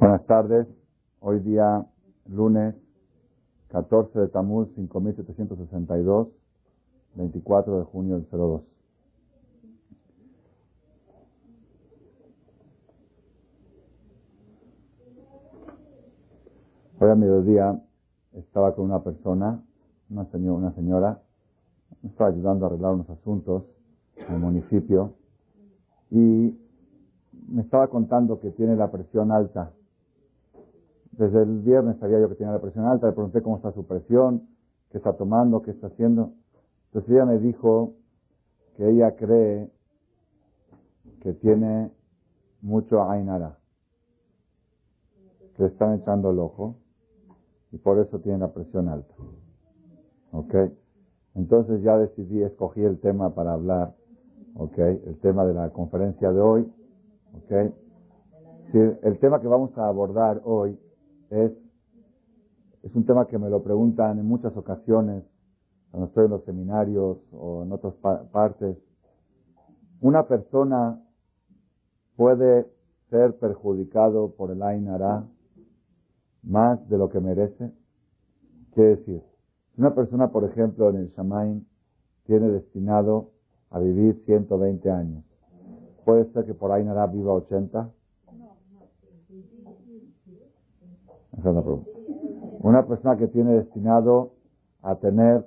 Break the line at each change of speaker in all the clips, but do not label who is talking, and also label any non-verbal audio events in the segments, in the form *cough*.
Buenas tardes. Hoy día, lunes 14 de Tamuz 5762, 24 de junio del 02. Hoy a mediodía estaba con una persona, una, señora, una señora, me estaba ayudando a arreglar unos asuntos en el municipio y me estaba contando que tiene la presión alta desde el viernes sabía yo que tenía la presión alta, le pregunté cómo está su presión, qué está tomando, qué está haciendo. Entonces ella me dijo que ella cree que tiene mucho Ainara, que le están echando el ojo y por eso tiene la presión alta. ¿Ok? Entonces ya decidí, escogí el tema para hablar, ¿ok? El tema de la conferencia de hoy, ¿ok? el tema que vamos a abordar hoy es, es un tema que me lo preguntan en muchas ocasiones, cuando estoy en los seminarios o en otras partes. Una persona puede ser perjudicado por el Ainara más de lo que merece. Quiere decir, una persona, por ejemplo, en el Shamain tiene destinado a vivir 120 años, puede ser que por Ainara viva 80. Una persona que tiene destinado a tener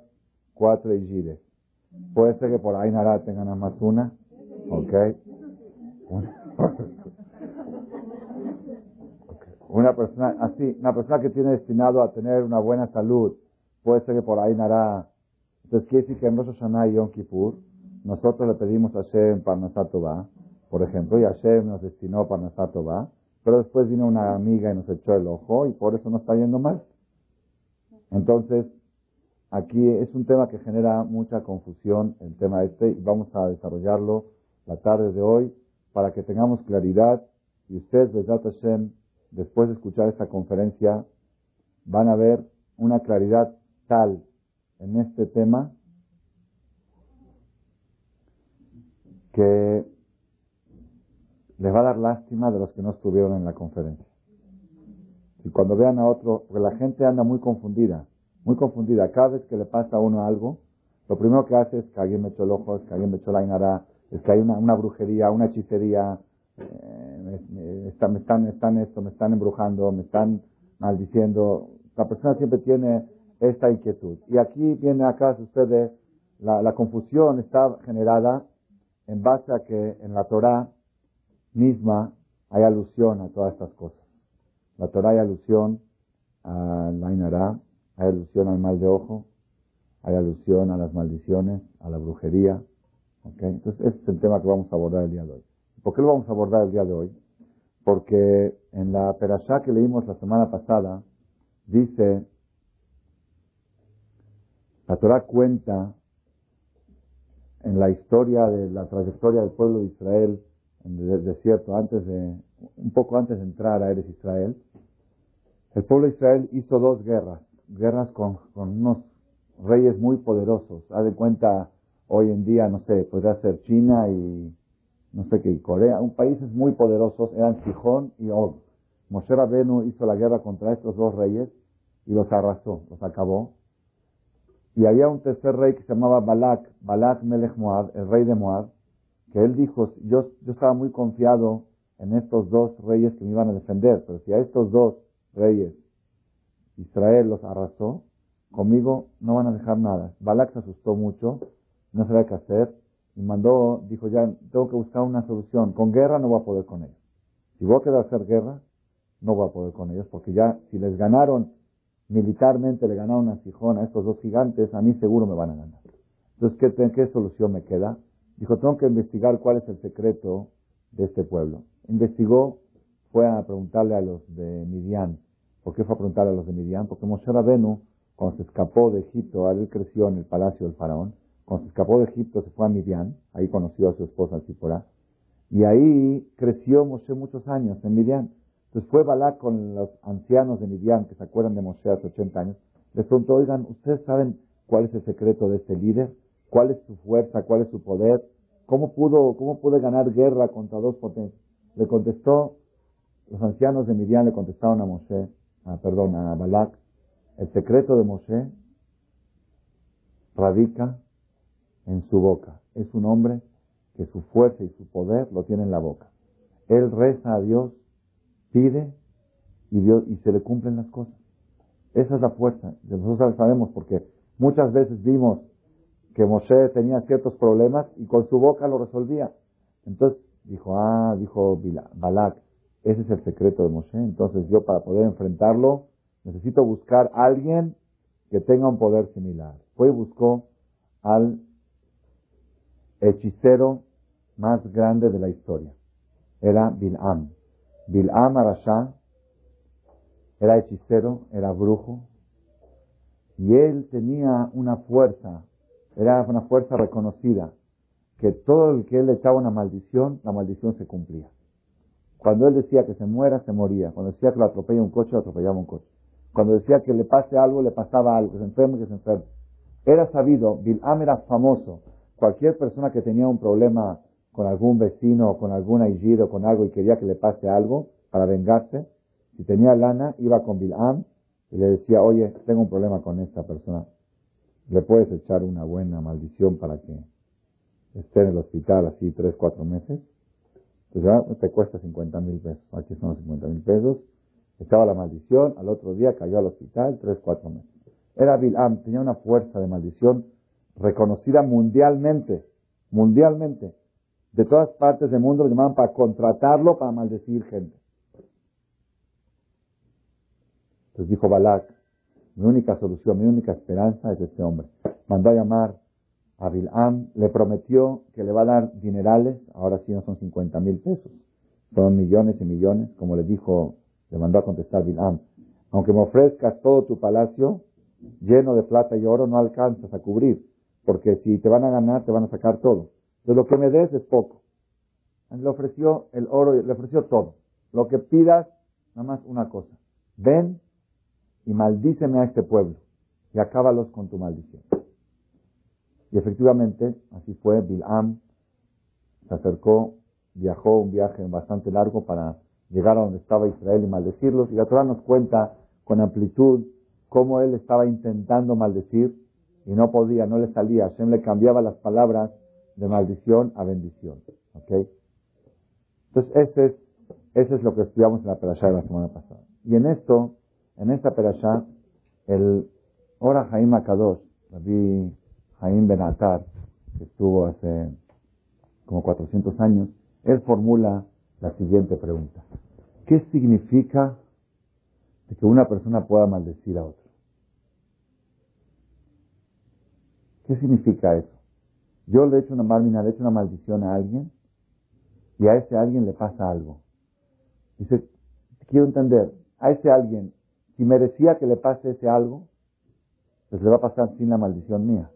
cuatro Ijires. Puede ser que por ahí nada tengan nada más una. ¿Ok? *laughs* Una persona así, una persona que tiene destinado a tener una buena salud. Puede ser que por ahí nada. Entonces quiere decir que en Rosh Hashanah y Yom Kippur nosotros le pedimos a Hashem Parnasat por ejemplo, y Hashem nos destinó Parnasat pero después vino una amiga y nos echó el ojo y por eso nos está yendo mal. Entonces, aquí es un tema que genera mucha confusión, el tema este, y vamos a desarrollarlo la tarde de hoy para que tengamos claridad y ustedes, Hashem, después de escuchar esta conferencia, van a ver una claridad tal en este tema que les va a dar lástima de los que no estuvieron en la conferencia. Y cuando vean a otro, porque la gente anda muy confundida, muy confundida. Cada vez que le pasa a uno algo, lo primero que hace es que alguien me echó el ojo, es que alguien me echó la inara, es que hay una, brujería, una hechicería, eh, me, están, están esto, me están embrujando, me están maldiciendo. La persona siempre tiene esta inquietud. Y aquí viene acá sucede, la, la confusión está generada en base a que en la Torah misma hay alusión a todas estas cosas. La Torah hay alusión a la Inara, hay alusión al mal de ojo, hay alusión a las maldiciones, a la brujería. Entonces, ese es el tema que vamos a abordar el día de hoy. ¿Por qué lo vamos a abordar el día de hoy? Porque en la perashá que leímos la semana pasada, dice, la Torah cuenta en la historia de la trayectoria del pueblo de Israel en el desierto, antes de, un poco antes de entrar a Eres Israel, el pueblo de Israel hizo dos guerras, guerras con, unos reyes muy poderosos. Haz de cuenta, hoy en día, no sé, podría ser China y no sé qué, Corea, un países muy poderosos, eran Sijón y Og. Moshe Rabenu hizo la guerra contra estos dos reyes y los arrasó, los acabó. Y había un tercer rey que se llamaba Balak, Balak Melech Moab, el rey de Moab, que él dijo, yo, yo estaba muy confiado en estos dos reyes que me iban a defender, pero si a estos dos reyes Israel los arrasó, conmigo no van a dejar nada. Balak se asustó mucho, no sabía qué hacer, y mandó, dijo ya, tengo que buscar una solución, con guerra no voy a poder con ellos. Si voy a quedar a hacer guerra, no voy a poder con ellos, porque ya si les ganaron militarmente, le ganaron a Sijón, a estos dos gigantes, a mí seguro me van a ganar. Entonces, ¿qué, qué solución me queda? Dijo, tengo que investigar cuál es el secreto de este pueblo. Investigó, fue a preguntarle a los de Midian. ¿Por qué fue a preguntarle a los de Midian? Porque Moshe Rabenu, cuando se escapó de Egipto, él creció en el palacio del faraón, cuando se escapó de Egipto se fue a Midian, ahí conoció a su esposa Zipporah, y ahí creció Moshe muchos años en Midian. Entonces fue Balak con los ancianos de Midian, que se acuerdan de Moshe hace 80 años, les preguntó, oigan, ¿ustedes saben cuál es el secreto de este líder? ¿Cuál es su fuerza? ¿Cuál es su poder? ¿Cómo pudo, cómo pudo ganar guerra contra dos potencias? Le contestó los ancianos de Midian le contestaron a Moshe, a, perdón, a Balak, el secreto de Moshe radica en su boca. Es un hombre que su fuerza y su poder lo tiene en la boca. Él reza a Dios, pide y, Dios, y se le cumplen las cosas. Esa es la fuerza. Nosotros sabemos porque muchas veces vimos que Moshe tenía ciertos problemas y con su boca lo resolvía. Entonces dijo, ah, dijo Balak, ese es el secreto de Moshe. Entonces yo para poder enfrentarlo necesito buscar a alguien que tenga un poder similar. Fue y buscó al hechicero más grande de la historia. Era Bil'am. Bil'am Arashá era hechicero, era brujo, y él tenía una fuerza, era una fuerza reconocida, que todo el que él le echaba una maldición, la maldición se cumplía. Cuando él decía que se muera, se moría. Cuando decía que lo atropella un coche, lo atropellaba un coche. Cuando decía que le pase algo, le pasaba algo, que se enferme, que se enferme. Era sabido, Bil'am era famoso. Cualquier persona que tenía un problema con algún vecino o con algún o con algo y quería que le pase algo para vengarse, si tenía lana, iba con Bil'am y le decía, oye, tengo un problema con esta persona. ¿Le puedes echar una buena maldición para que esté en el hospital así tres, cuatro meses? Pues ya te cuesta 50 mil pesos. Aquí son los 50 mil pesos. Echaba la maldición, al otro día cayó al hospital, tres, cuatro meses. Era Bil'am, tenía una fuerza de maldición reconocida mundialmente, mundialmente. De todas partes del mundo lo llamaban para contratarlo para maldecir gente. Entonces dijo Balak, mi única solución, mi única esperanza es este hombre. Mandó a llamar a Bil'am, le prometió que le va a dar dinerales, ahora sí no son 50 mil pesos, son millones y millones, como le dijo, le mandó a contestar Bil'am, aunque me ofrezcas todo tu palacio lleno de plata y oro, no alcanzas a cubrir, porque si te van a ganar, te van a sacar todo. De lo que me des es poco. Le ofreció el oro, le ofreció todo. Lo que pidas, nada más una cosa. Ven y maldíceme a este pueblo y acábalos con tu maldición. Y efectivamente, así fue, Bil'am se acercó, viajó un viaje bastante largo para llegar a donde estaba Israel y maldecirlos. Y la Torah nos cuenta con amplitud cómo él estaba intentando maldecir y no podía, no le salía. Hashem le cambiaba las palabras de maldición a bendición. ¿Ok? Entonces, ese es, ese es lo que estudiamos en la perashá de la semana pasada. Y en esto, en esta perashá, el Ora Jaim Akadosh, Rabbi Jaim Benatar, que estuvo hace como 400 años, él formula la siguiente pregunta. ¿Qué significa que una persona pueda maldecir a otro? ¿Qué significa eso? Yo le he hecho una le he hecho una maldición a alguien y a ese alguien le pasa algo. Dice, quiero entender, a ese alguien si merecía que le pase ese algo, pues le va a pasar sin la maldición mía.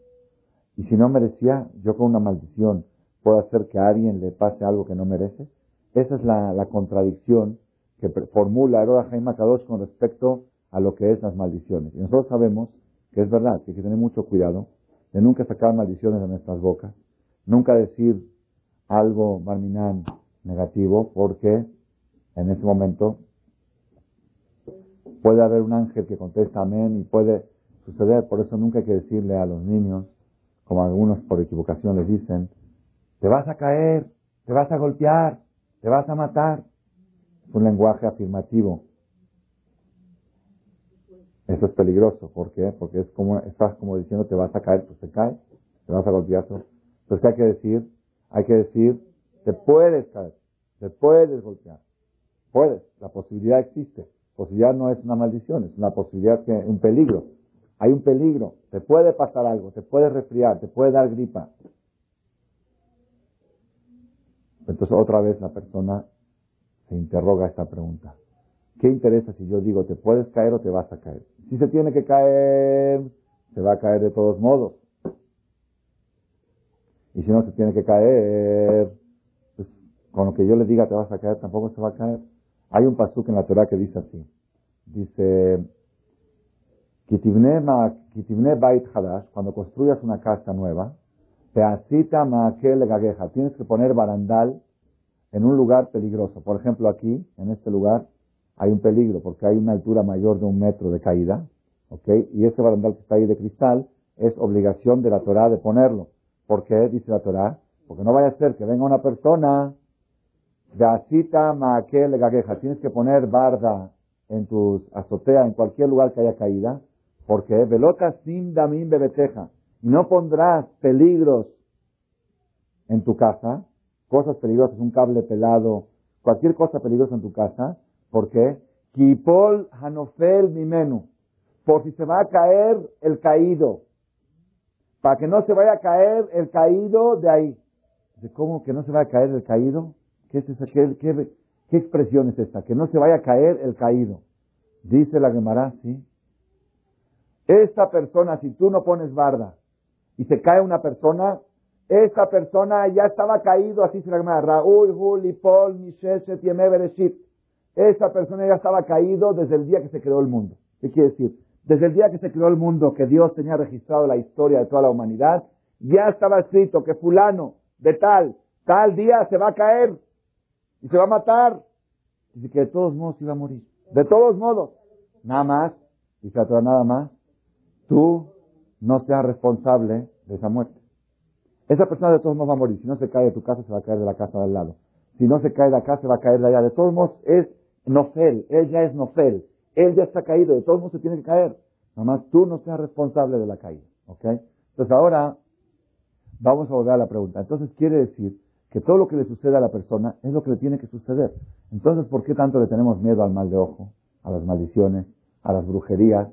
Y si no merecía, yo con una maldición puedo hacer que a alguien le pase algo que no merece. Esa es la, contradicción que formula Aroa Jaime Kadosh con respecto a lo que es las maldiciones. Y nosotros sabemos que es verdad, que hay que tener mucho cuidado de nunca sacar maldiciones de nuestras bocas, nunca decir algo, barminán, negativo, porque en ese momento Puede haber un ángel que contesta amén y puede suceder, por eso nunca hay que decirle a los niños, como algunos por equivocación les dicen, te vas a caer, te vas a golpear, te vas a matar. Es un lenguaje afirmativo. Eso es peligroso. ¿Por qué? Porque es como, estás como diciendo te vas a caer, pues te cae, te vas a golpear. Entonces, ¿qué hay que decir? Hay que decir, te puedes caer, te puedes golpear. Puedes, la posibilidad existe posibilidad no es una maldición, es una posibilidad que, un peligro. Hay un peligro, te puede pasar algo, te puede resfriar, te puede dar gripa. Entonces otra vez la persona se interroga esta pregunta. ¿Qué interesa si yo digo te puedes caer o te vas a caer? Si se tiene que caer, se va a caer de todos modos. Y si no se tiene que caer, pues con lo que yo le diga te vas a caer, tampoco se va a caer. Hay un pasuk en la Torah que dice así. Dice, Kitibne Bait Hadash, cuando construyas una casa nueva, Peacita Maakel Gageja, tienes que poner barandal en un lugar peligroso. Por ejemplo, aquí, en este lugar, hay un peligro porque hay una altura mayor de un metro de caída, ¿ok? Y ese barandal que está ahí de cristal es obligación de la Torah de ponerlo. ¿Por qué? Dice la Torah. Porque no vaya a ser que venga una persona de asita maquel gagueja. Tienes que poner barda en tus azotea, en cualquier lugar que haya caída. Porque velota sin damín bebeteja. No pondrás peligros en tu casa, cosas peligrosas, un cable pelado, cualquier cosa peligrosa en tu casa. ¿Por qué? Kipol hanofel mimenu. Por si se va a caer el caído. Para que no se vaya a caer el caído de ahí. ¿Cómo que no se va a caer el caído? ¿Qué, es esa, qué, qué, expresión es esta? Que no se vaya a caer el caído. Dice la Gemara, sí. Esta persona, si tú no pones barda y se cae una persona, esta persona ya estaba caído, así se la Gemara. Raúl, Juli, Paul, Misheshet, Bereshit. Esa persona ya estaba caído desde el día que se creó el mundo. ¿Qué quiere decir? Desde el día que se creó el mundo, que Dios tenía registrado la historia de toda la humanidad, ya estaba escrito que fulano de tal, tal día se va a caer y se va a matar. Dice que de todos modos iba a morir. De todos modos. Nada más, dice la nada más, tú no seas responsable de esa muerte. Esa persona de todos modos va a morir. Si no se cae de tu casa, se va a caer de la casa de al lado. Si no se cae de acá, se va a caer de allá. De todos modos, es Nofel. Él ya es Nofel. Él ya está caído. De todos modos, se tiene que caer. Nada más tú no seas responsable de la caída. ¿Ok? Entonces ahora, vamos a volver a la pregunta. Entonces quiere decir que todo lo que le sucede a la persona es lo que le tiene que suceder. Entonces, ¿por qué tanto le tenemos miedo al mal de ojo, a las maldiciones, a las brujerías?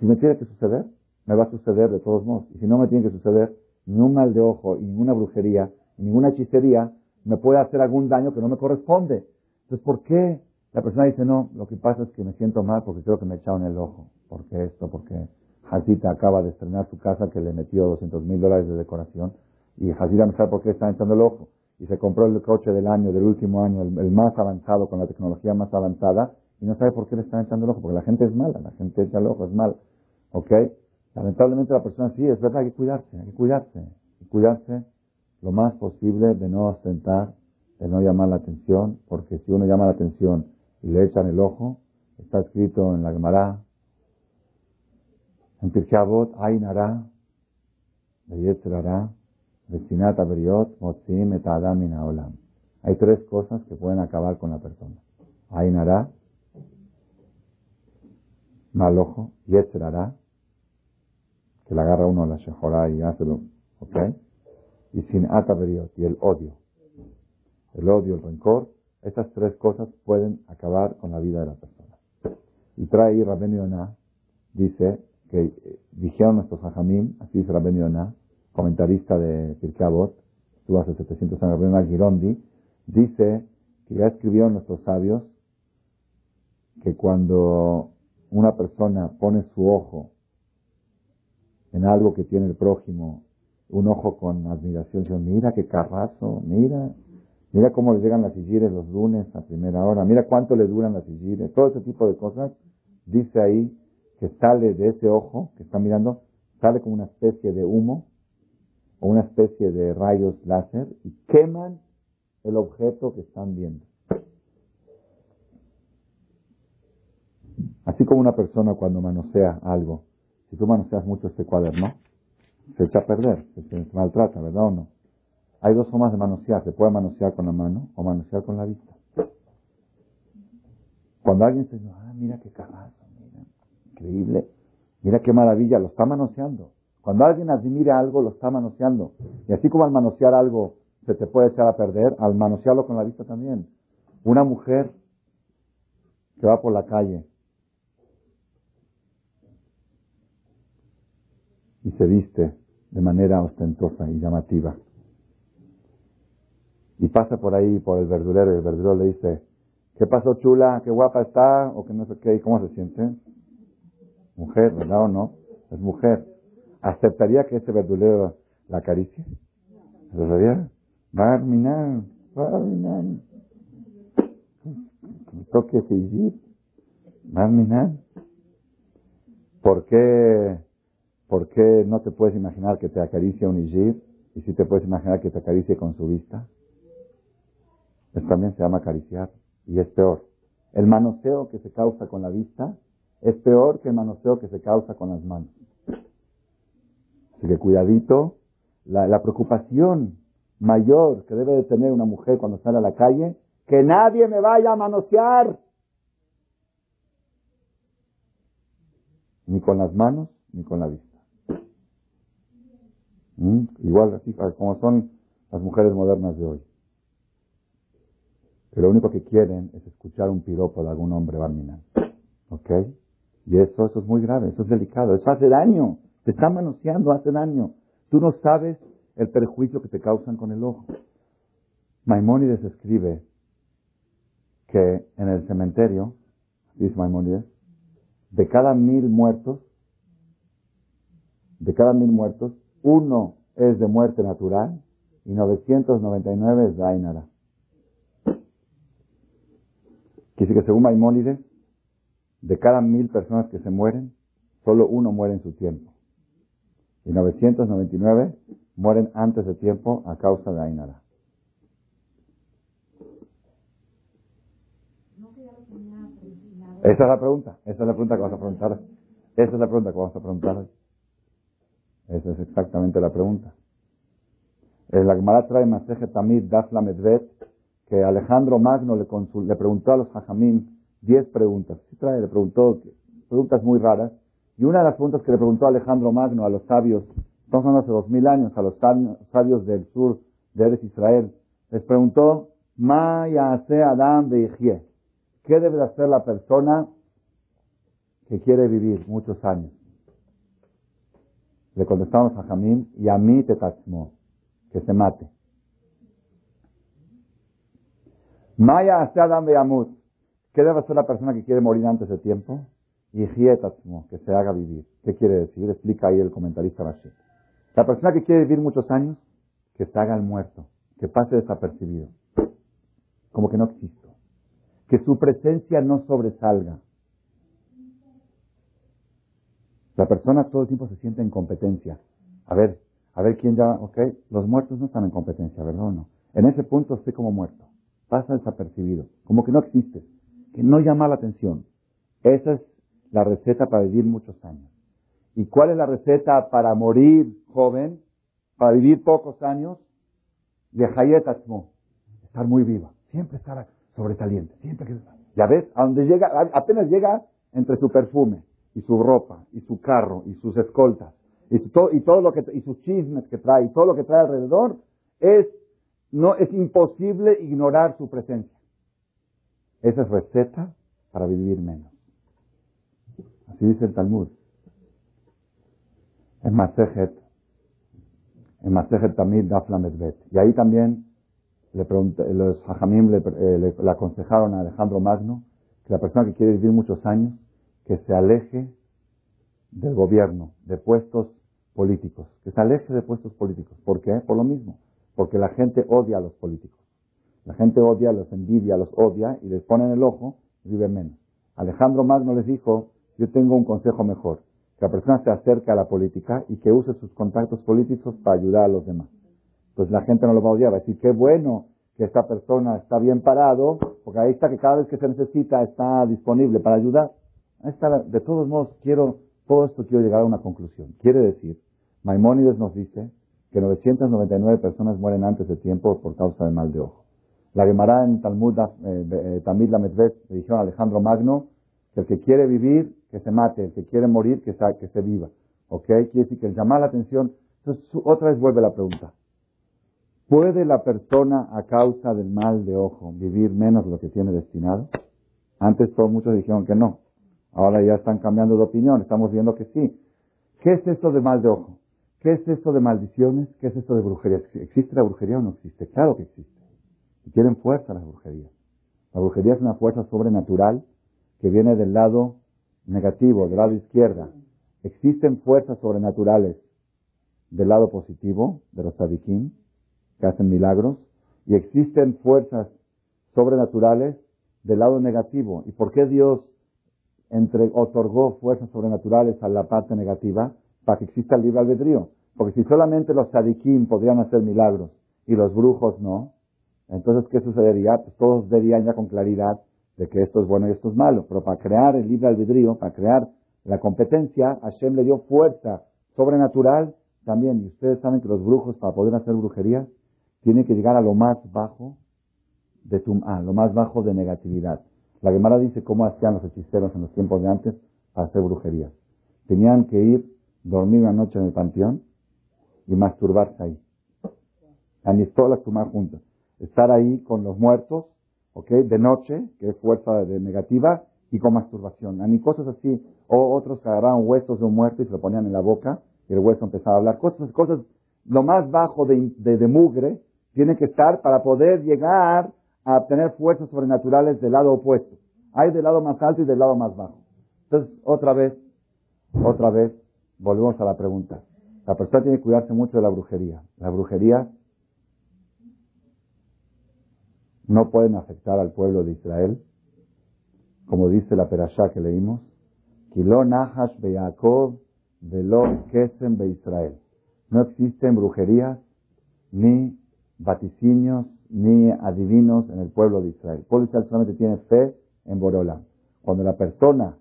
Si me tiene que suceder, me va a suceder de todos modos. Y si no me tiene que suceder, ni un mal de ojo, y ninguna brujería, y ninguna hechicería me puede hacer algún daño que no me corresponde. Entonces, ¿por qué la persona dice, no, lo que pasa es que me siento mal porque creo que me echaron el ojo? Porque esto, porque Hasita acaba de estrenar su casa que le metió 200 mil dólares de decoración y Hasida no sabe por qué está echando el ojo. Y se compró el coche del año, del último año, el, más avanzado, con la tecnología más avanzada, y no sabe por qué le están echando el ojo, porque la gente es mala, la gente echa el ojo, es mal. ¿Ok? Lamentablemente la persona sí, es verdad, hay que cuidarse, hay que cuidarse, cuidarse lo más posible de no ostentar, de no llamar la atención, porque si uno llama la atención y le echan el ojo, está escrito en la Gemara, en Pirkei Avot, Ainara, hay tres cosas que pueden acabar con la persona. Ainara, mal ojo, Yetzerara, que le agarra uno a la shejorá y hace lo, ¿ok? Y sin ataberiot, y el odio. El odio, el rencor, estas tres cosas pueden acabar con la vida de la persona. Y trae Rabben Yonah, dice que eh, dijeron nuestros hajamim, así dice Rabben Yonah, comentarista de Pirkei estuvo hace 700 años, Girondi, dice que ya escribieron nuestros sabios que cuando una persona pone su ojo en algo que tiene el prójimo, un ojo con admiración, dice, mira qué carrazo, mira, mira cómo le llegan las sigires los lunes a primera hora, mira cuánto le duran las sigires, todo ese tipo de cosas, dice ahí que sale de ese ojo que está mirando, sale como una especie de humo o una especie de rayos láser y queman el objeto que están viendo. Así como una persona cuando manosea algo, si tú manoseas mucho este cuaderno, se echa a perder, se, maltrata, ¿verdad o no? Hay dos formas de manosear, se puede manosear con la mano o manosear con la vista. Cuando alguien se dice, ah, mira qué cagazo, mira, increíble, mira qué maravilla, lo está manoseando. Cuando alguien admira algo, lo está manoseando. Y así como al manosear algo se te puede echar a perder, al manosearlo con la vista también. Una mujer que va por la calle y se viste de manera ostentosa y llamativa. Y pasa por ahí, por el verdulero, y el verdulero le dice, ¿qué pasó chula? ¿Qué guapa está? O que no sé qué, ¿y cómo se siente? Mujer, ¿verdad o no? Es mujer. ¿Aceptaría que ese verdulero la acaricie? ¿Aceptaría? Barminan, Barminan. Que toque ese Barminan. ¿Por qué, ¿Por qué no te puedes imaginar que te acaricie un Ijir y si te puedes imaginar que te acaricie con su vista? Eso también se llama acariciar y es peor. El manoseo que se causa con la vista es peor que el manoseo que se causa con las manos. Así que cuidadito, la, preocupación mayor que debe de tener una mujer cuando sale a la calle, que nadie me vaya a manosear. Ni con las manos, ni con la vista. ¿Mm? Igual así como son las mujeres modernas de hoy. Que lo único que quieren es escuchar un piropo de algún hombre barminal. ¿Ok? Y eso, eso es muy grave, eso es delicado, eso hace daño. Te está manoseando, hace daño. Tú no sabes el perjuicio que te causan con el ojo. Maimónides escribe que en el cementerio, dice Maimónides, de cada mil muertos, de cada mil muertos, uno es de muerte natural y 999 es de Ainara. Quiere que según Maimónides, de cada mil personas que se mueren, solo uno muere en su tiempo. Y 999 mueren antes de tiempo a causa de Ainara. Esa es la pregunta, esa es la pregunta que vamos a preguntar. Esa es la pregunta que vamos a preguntar Esa es exactamente la pregunta. La Gemara trae Maseje Tamid Dafla Medvet que Alejandro Magno le, preguntó a los hajamim diez preguntas. Sí trae, le preguntó preguntas muy raras. Y una de las preguntas que le preguntó Alejandro Magno a los sabios, estamos hablando hace dos mil años, a los sabios del sur de Eres Israel, les preguntó, Ma Adam de ¿Qué debe hacer la persona que quiere vivir muchos años? Le contestamos a Jamín, y a mí te que se mate. Maya Adam Beamut. ¿Qué debe hacer la persona que quiere morir antes de tiempo? Y que se haga vivir. ¿Qué quiere decir? Explica ahí el comentarista Rashi. La persona que quiere vivir muchos años, que se haga el muerto, que pase desapercibido, como que no existo, que su presencia no sobresalga. La persona todo el tiempo se siente en competencia. A ver, a ver quién ya, ok, los muertos no están en competencia, ¿verdad o no? En ese punto estoy como muerto pasa desapercibido, como que no existe, que no llama la atención. Esa es la receta para vivir muchos años. ¿Y cuál es la receta para morir joven, para vivir pocos años? De Hayetasmo, estar muy viva, siempre estar sobresaliente, siempre que... Ya ves, a donde llega, apenas llega entre su perfume y su ropa y su carro y sus escoltas y, todo, y todo lo que y sus chismes que trae y todo lo que trae alrededor es no es imposible ignorar su presencia. Esa es receta para vivir menos. Así dice el Talmud. En Masejet, en Masejet Tamid Dafla Medvet. Y ahí también le los hajamim le, eh, le, aconsejaron a Alejandro Magno que la persona que quiere vivir muchos años, que se aleje del gobierno, de puestos políticos, que se aleje de puestos políticos. ¿Por qué? Por lo mismo porque la gente odia a los políticos. La gente odia, los envidia, los odia y les ponen el ojo y viven menos. Alejandro Magno les dijo, yo tengo un consejo mejor, que la persona se acerque a la política y que use sus contactos políticos para ayudar a los demás. Entonces la gente no lo va a odiar, va a decir, qué bueno que esta persona está bien parado, porque ahí está que cada vez que se necesita está disponible para ayudar. De todos modos, quiero, todo esto quiero llegar a una conclusión. Quiere decir, Maimónides nos dice que 999 personas mueren antes de tiempo por causa de mal de ojo. La Gemara en Talmud, eh, eh, Tamid le dijeron a Alejandro Magno que el que quiere vivir, que se mate, el que quiere morir, que se, que se viva. ¿Ok? Quiere decir que el llamar la atención. Entonces, otra vez vuelve la pregunta. ¿Puede la persona, a causa del mal de ojo, vivir menos lo que tiene destinado? Antes todos muchos dijeron que no. Ahora ya están cambiando de opinión. Estamos viendo que sí. ¿Qué es esto de mal de ojo? ¿Qué es esto de maldiciones? ¿Qué es esto de brujería? ¿Existe la brujería o no existe? Claro que existe. Y tienen fuerza las brujerías. La brujería es una fuerza sobrenatural que viene del lado negativo, del lado izquierda. Existen fuerzas sobrenaturales del lado positivo, de los sadiquín, que hacen milagros, y existen fuerzas sobrenaturales del lado negativo. ¿Y por qué Dios entre, otorgó fuerzas sobrenaturales a la parte negativa? para que exista el libre albedrío. Porque si solamente los sadiquín podrían hacer milagros y los brujos no, Entonces, ¿qué sucedería? Pues todos verían ya con claridad de que esto es bueno y esto es malo. Pero para crear el libre albedrío, para crear la competencia, Hashem le dio fuerza sobrenatural también. Y ustedes saben que los brujos, para poder hacer brujería, tienen que llegar a lo más bajo de tum'a, lo más bajo de negatividad. La Gemara dice cómo hacían los hechiceros en los tiempos de antes para hacer brujería. Tenían que ir, dormir una noche en el panteón y masturbarse ahí. todas las tumás juntas. Estar ahí con los muertos, ¿ok? De noche, que es fuerza de negativa, y con masturbación. Ni cosas así. O otros agarraban huesos de un muerto y se lo ponían en la boca y el hueso empezaba a hablar. Cosas, cosas, lo más bajo de, de mugre tiene que estar para poder llegar a obtener fuerzas sobrenaturales del lado opuesto. Hay del lado más alto y del lado más bajo. Entonces, otra vez, otra vez, volvemos a la pregunta. La persona tiene que cuidarse mucho de la brujería. La brujería no pueden afectar al pueblo de Israel, como dice la perashá que leímos, Nahash Velo Kesem Be Israel. No existen brujerías ni vaticinios ni adivinos en el pueblo de Israel. El pueblo de solamente tiene fe en Borola. Cuando la persona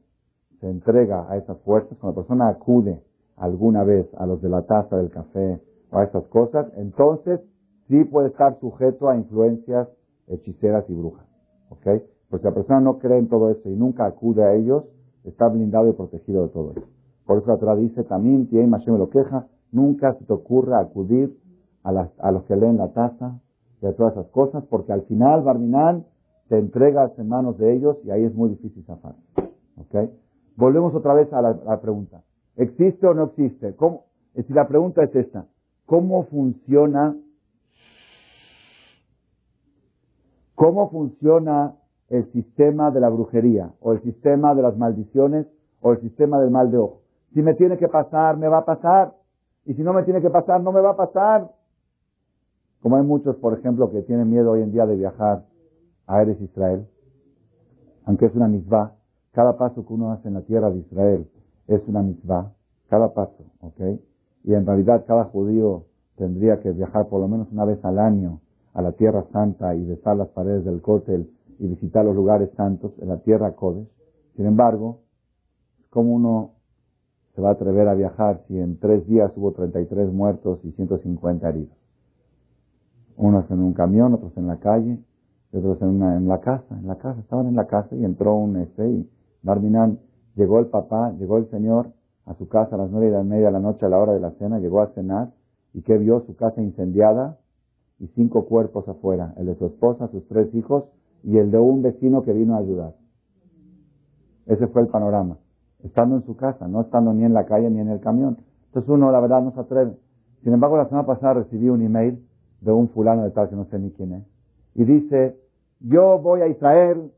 se entrega a esas fuerzas, cuando la persona acude alguna vez a los de la taza del café o a esas cosas, entonces sí puede estar sujeto a influencias hechiceras y brujas. ¿Ok? Porque la persona no cree en todo eso y nunca acude a ellos, está blindado y protegido de todo eso. Por eso la Torah dice, también, tiene me lo queja, nunca se te ocurra acudir a, a los que leen la taza y a todas esas cosas, porque al final, Barminal, te entregas en manos de ellos y ahí es muy difícil zafar. ¿Ok? Volvemos otra vez a la, pregunta. ¿Existe o no existe? ¿Cómo? Si la pregunta es esta, ¿cómo funciona, cómo funciona el sistema de la brujería, o el sistema de las maldiciones, o el sistema del mal de ojo? Si me tiene que pasar, me va a pasar. Y si no me tiene que pasar, no me va a pasar. Como hay muchos, por ejemplo, que tienen miedo hoy en día de viajar a Eres Israel, aunque es una misbah, cada paso que uno hace en la tierra de Israel es una misbah, cada paso, ¿ok? Y en realidad cada judío tendría que viajar por lo menos una vez al año a la tierra santa y besar las paredes del cótel y visitar los lugares santos en la tierra Kodesh. Sin embargo, ¿cómo uno se va a atrever a viajar si en tres días hubo 33 muertos y 150 heridos? Unos en un camión, otros en la calle, otros en, en la casa, en la casa, estaban en la casa y entró un este y Barminan, llegó el papá, llegó el señor a su casa a las nueve y media de la noche a la hora de la cena, llegó a cenar y que vio su casa incendiada y cinco cuerpos afuera, el de su esposa, sus tres hijos y el de un vecino que vino a ayudar. Ese fue el panorama. Estando en su casa, no estando ni en la calle ni en el camión. Entonces uno, la verdad, no se atreve. Sin embargo, la semana pasada recibí un email de un fulano de tal que no sé ni quién es. Y dice, yo voy a Israel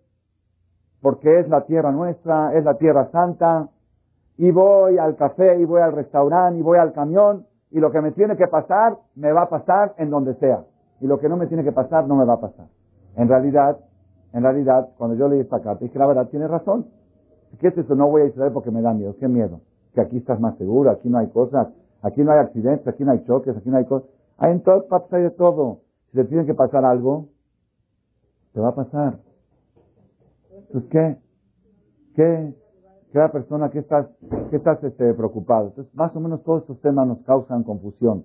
porque es la tierra nuestra, es la tierra santa, y voy al café, y voy al restaurante, y voy al camión, y lo que me tiene que pasar, me va a pasar en donde sea. Y lo que no me tiene que pasar, no me va a pasar. En realidad, en realidad, cuando yo leí esta carta, dije, la verdad, tiene razón. ¿Qué es eso? No voy a Israel porque me da miedo. ¿Qué miedo? Que aquí estás más seguro, aquí no hay cosas, aquí no hay accidentes, aquí no hay choques, aquí no hay cosas. Hay en todas partes hay de todo. Si te tiene que pasar algo, te va a pasar. Entonces, ¿qué? ¿Qué? la persona que estás, que estás este, preocupado? Entonces, más o menos todos estos temas nos causan confusión.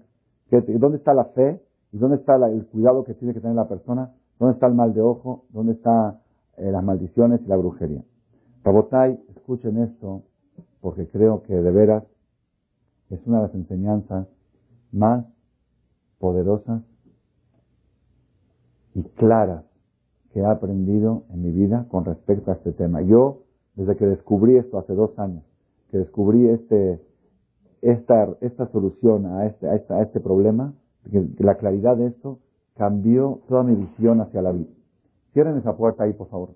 ¿Dónde está la fe? ¿Y dónde está el cuidado que tiene que tener la persona? ¿Dónde está el mal de ojo? ¿Dónde están eh, las maldiciones y la brujería? Rabotai, escuchen esto, porque creo que de veras es una de las enseñanzas más poderosas y claras que he aprendido en mi vida con respecto a este tema. Yo, desde que descubrí esto hace dos años, que descubrí este, esta, esta solución a este, a, a este problema, la claridad de esto cambió toda mi visión hacia la vida. Cierren esa puerta ahí, por favor.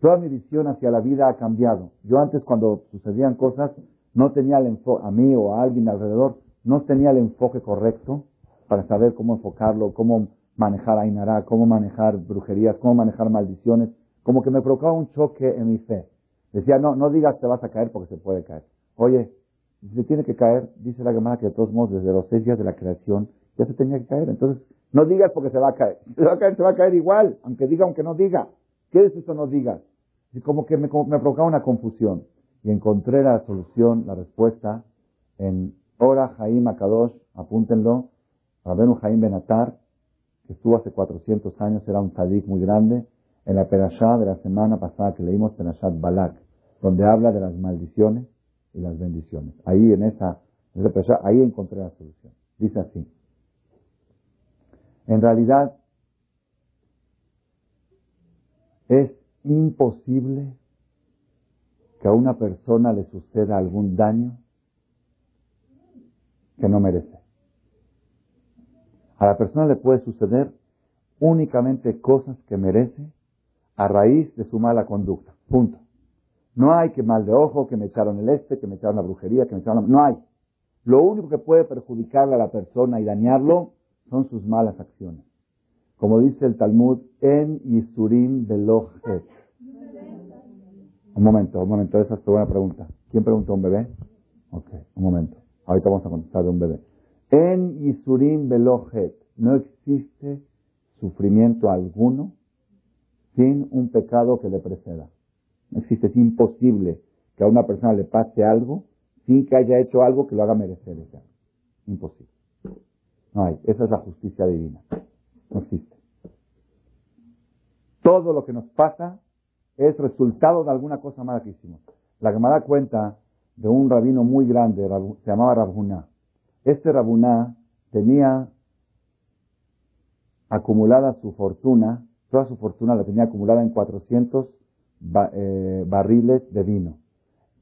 Toda mi visión hacia la vida ha cambiado. Yo antes, cuando sucedían cosas, no tenía el enfoque, a mí o a alguien alrededor, no tenía el enfoque correcto para saber cómo enfocarlo, cómo manejar Ainara, cómo manejar brujerías, cómo manejar maldiciones, como que me provocaba un choque en mi fe. Decía, no, no digas te vas a caer porque se puede caer. Oye, se tiene que caer, dice la Gemara que de todos modos desde los seis días de la creación ya se tenía que caer. Entonces, No digas porque se va a caer. *laughs* Se va a caer, se va a caer igual, aunque diga, aunque no diga. ¿Qué es eso no digas? Y como que me, me provocaba una confusión. Y encontré la solución, la respuesta, en Ora Jaim Akadosh, apúntenlo, Rabenu Jaim Benatar, que estuvo hace 400 años, era un tzadik muy grande, en la perashá de la semana pasada que leímos, Perashat Balak, donde habla de las maldiciones y las bendiciones. Ahí en esa, en esa perashá, ahí encontré la solución. Dice así. En realidad, es imposible que a una persona le suceda algún daño que no merece. A la persona le puede suceder únicamente cosas que merece a raíz de su mala conducta. Punto. No hay que mal de ojo, que me echaron el este, que me echaron la brujería, que me echaron la... No hay. Lo único que puede perjudicarle a la persona y dañarlo son sus malas acciones. Como dice el Talmud, en Yisurim Velochet. Un momento, un momento, esa es tu buena pregunta. ¿Quién preguntó un bebé? Ok, un momento. Ahorita vamos a contestar de un bebé. En Yisurim Velochet no existe sufrimiento alguno sin un pecado que le preceda. No existe, es imposible que a una persona le pase algo sin que haya hecho algo que lo haga merecer Imposible. No hay. Esa es la justicia divina. No existe. Todo lo que nos pasa es resultado de alguna cosa mala que hicimos. La da cuenta de un rabino muy grande, se llamaba Rabuná. Este Rabuná tenía acumulada su fortuna, toda su fortuna la tenía acumulada en 400 eh, barriles de vino.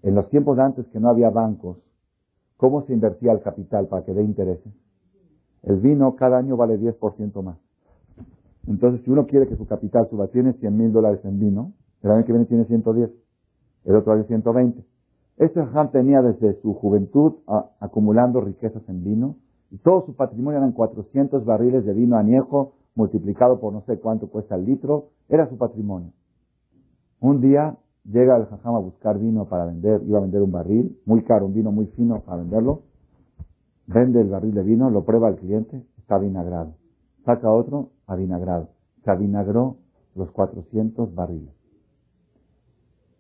En los tiempos antes que no había bancos, ¿cómo se invertía el capital para que dé intereses? El vino cada año vale 10% más. Entonces, si uno quiere que su capital suba, tiene 100 mil dólares en vino, el año que viene tiene 110, el otro año 120. Este Jajam tenía desde su juventud acumulando riquezas en vino y todo su patrimonio eran 400 barriles de vino añejo multiplicado por no sé cuánto cuesta el litro, era su patrimonio. Un día llega el Jajam a buscar vino para vender, iba a vender un barril, muy caro, un vino muy fino para venderlo, vende el barril de vino, lo prueba el cliente, está vinagrado. Saca otro, avinagrado. Se avinagró los 400 barriles.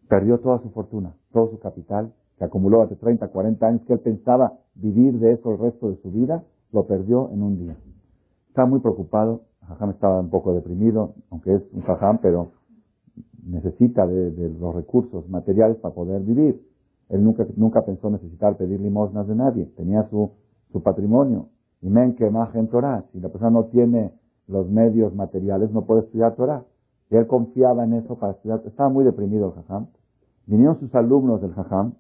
Perdió toda su fortuna, todo su capital, que acumuló hace 30, 40 años, que él pensaba vivir de eso el resto de su vida, lo perdió en un día. Estaba muy preocupado, Jajam estaba un poco deprimido, aunque es un Jajam, pero necesita de, de, los recursos materiales para poder vivir. Él nunca, nunca pensó necesitar pedir limosnas de nadie, tenía su, su patrimonio. Y men que en Torah, si la persona no tiene los medios materiales, no puede estudiar Torah. Y él confiaba en eso para estudiar. Estaba muy deprimido el Jajam. Vinieron sus alumnos del Jajam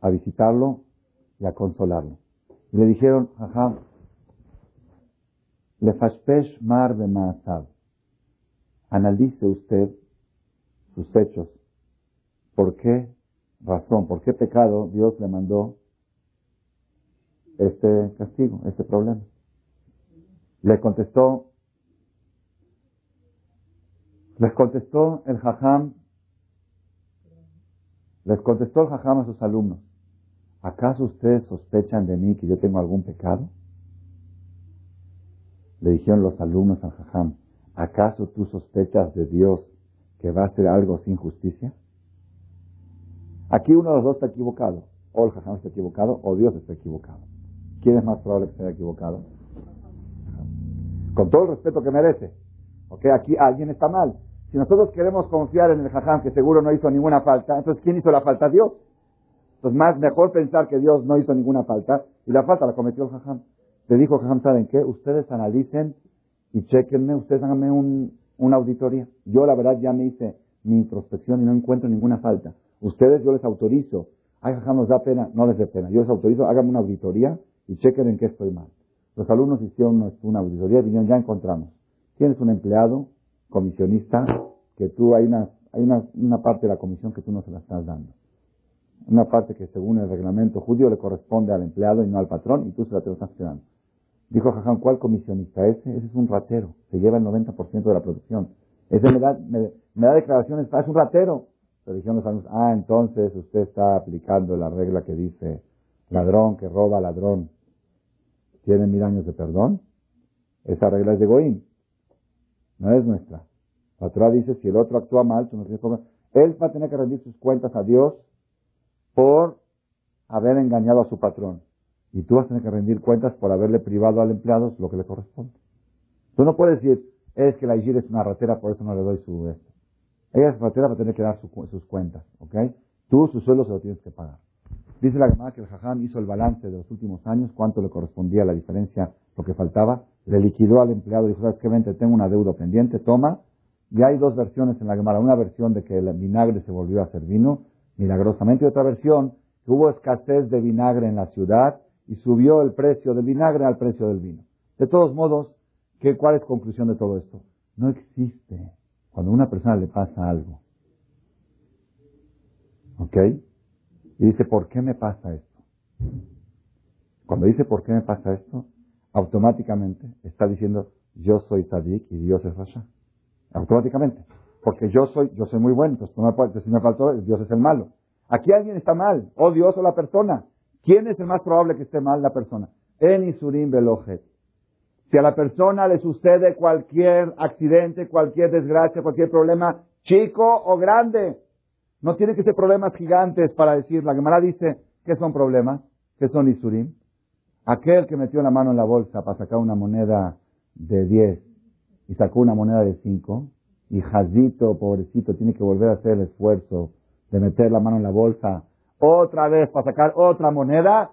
a visitarlo y a consolarlo. Y le dijeron, Jajam, le fashpesh mar de maasab. Analice usted sus hechos. ¿Por qué razón, por qué pecado Dios le mandó este castigo, este problema? Le contestó, les contestó el jajam, les contestó el jajam a sus alumnos, ¿acaso ustedes sospechan de mí que yo tengo algún pecado? Le dijeron los alumnos al jajam, ¿acaso tú sospechas de Dios que va a hacer algo sin justicia? Aquí uno de los dos está equivocado. O el jajam está equivocado o Dios está equivocado. ¿Quién es más probable que sea equivocado? Con todo el respeto que merece. ¿Ok? Aquí alguien está mal. Si nosotros queremos confiar en el jajam que seguro no hizo ninguna falta, entonces ¿quién hizo la falta? Dios. Entonces más mejor pensar que Dios no hizo ninguna falta y la falta la cometió el jajam. Le dijo el jajam, ¿saben qué? Ustedes analicen y chequenme, ustedes háganme un, una auditoría. Yo la verdad ya me hice mi introspección y no encuentro ninguna falta. Ustedes yo les autorizo. Ay, nos da pena. No les dé pena. Yo les autorizo, háganme una auditoría y chequen en qué estoy mal. Los alumnos hicieron una auditoría y dijeron, ya encontramos. Tienes un empleado, comisionista, que tú hay una, hay una, una parte de la comisión que tú no se la estás dando. Una parte que según el reglamento judío le corresponde al empleado y no al patrón, y tú se la te lo estás quedando. Dijo Jajam, ¿cuál comisionista? Ese, ese es un ratero, se lleva el 90% de la producción. Ese me da, me, da declaraciones, es un ratero. Pero dijeron los alumnos, ah, entonces usted está aplicando la regla que dice, ladrón que roba ladrón, ¿tiene mil años de perdón? Esa regla es de Goim. No es nuestra. La Torah dice, si el otro actúa mal, tú no tienes problema. Él va a tener que rendir sus cuentas a Dios por haber engañado a su patrón. Y tú vas a tener que rendir cuentas por haberle privado al empleado lo que le corresponde. Tú no puedes decir, es que la Igir es una ratera, por eso no le doy su esto. Ella es ratera para tener que dar sus cuentas, ¿ok? Tú su sueldo se lo tienes que pagar. Dice la Gemara que el Jajam hizo el balance de los últimos años, cuánto le correspondía la diferencia, lo que faltaba, le liquidó al empleado, dijo, sabes vente, tengo una deuda pendiente, toma. Y hay dos versiones en la Gemara, una versión de que el vinagre se volvió a hacer vino, milagrosamente, y otra versión que hubo escasez de vinagre en la ciudad y subió el precio del vinagre al precio del vino. De todos modos, ¿qué, ¿cuál es conclusión de todo esto? No existe cuando a una persona le pasa algo. ¿Ok? Y dice, ¿por qué me pasa esto? Cuando dice, ¿por qué me pasa esto? Automáticamente está diciendo, yo soy Tadik y Dios es Rasha. Automáticamente. Porque yo soy, yo soy muy bueno, entonces, si me faltó, Dios es el malo. Aquí alguien está mal, o Dios o la persona. ¿Quién es el más probable que esté mal? La persona. En Isurim Belojet. Si a la persona le sucede cualquier accidente, cualquier desgracia, cualquier problema, chico o grande, no tiene que ser problemas gigantes para decir. La Gemara dice, ¿qué son problemas? ¿Qué son Isurim? Aquel que metió la mano en la bolsa para sacar una moneda de 10 y sacó una moneda de 5, y Jazito, pobrecito, tiene que volver a hacer el esfuerzo de meter la mano en la bolsa otra vez para sacar otra moneda,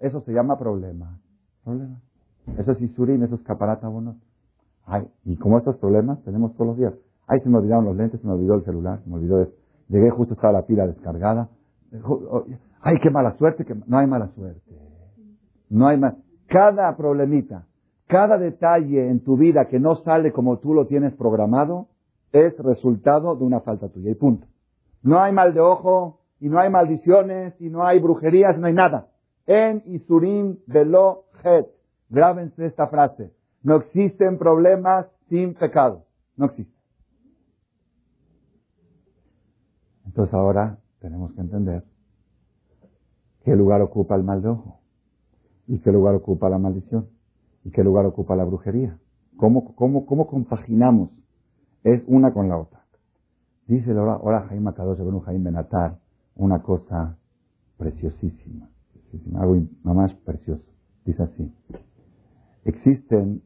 eso se llama problema. Problema. Eso es Isurim, eso es caparata Ay, y como estos problemas tenemos todos los días. Ay, se me olvidaron los lentes, se me olvidó el celular, se me olvidó esto. Llegué justo estaba la pila descargada. Ay, qué mala suerte, que no hay mala suerte. No hay mal. Cada problemita, cada detalle en tu vida que no sale como tú lo tienes programado, es resultado de una falta tuya. Y punto. No hay mal de ojo, y no hay maldiciones, y no hay brujerías, no hay nada. En Isurim Velo Het. Grábense esta frase. No existen problemas sin pecado. No existe. Entonces ahora tenemos que entender qué lugar ocupa el mal de ojo y qué lugar ocupa la maldición y qué lugar ocupa la brujería. ¿Cómo, cómo, cómo compaginamos es una con la otra? Dice ahora, ahora Jaime Kadosh Jaime Benatar una cosa preciosísima, algo más precioso. Dice así, existen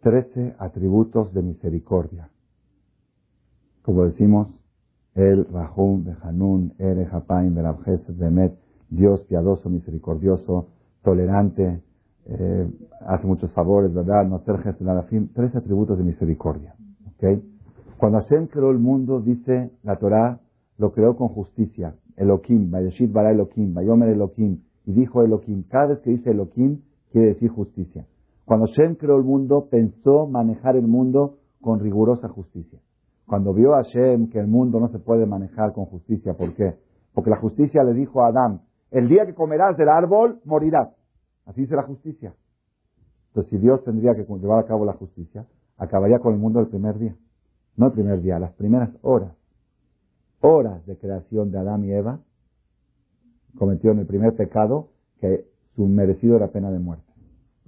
trece atributos de misericordia. Como decimos, el Rahum, Behanun, Ere, Hapaim, Bemet, Dios piadoso, misericordioso, tolerante, eh, hace muchos favores, ¿verdad? No ser fin, tres atributos de misericordia. ¿okay? Cuando Hashem creó el mundo, dice la Torah, lo creó con justicia. Elohim, Vayeshit bara Elohim, Vayomer Elohim, y dijo Elohim. Cada vez que dice Elohim, quiere decir justicia. Cuando Hashem creó el mundo, pensó manejar el mundo con rigurosa justicia. Cuando vio a Hashem que el mundo no se puede manejar con justicia, ¿por qué? Porque la justicia le dijo a Adán, el día que comerás del árbol, morirás. Así dice la justicia. Entonces, si Dios tendría que llevar a cabo la justicia, acabaría con el mundo el primer día. No el primer día, las primeras horas. Horas de creación de Adán y Eva, cometieron el primer pecado, que su merecido era pena de muerte.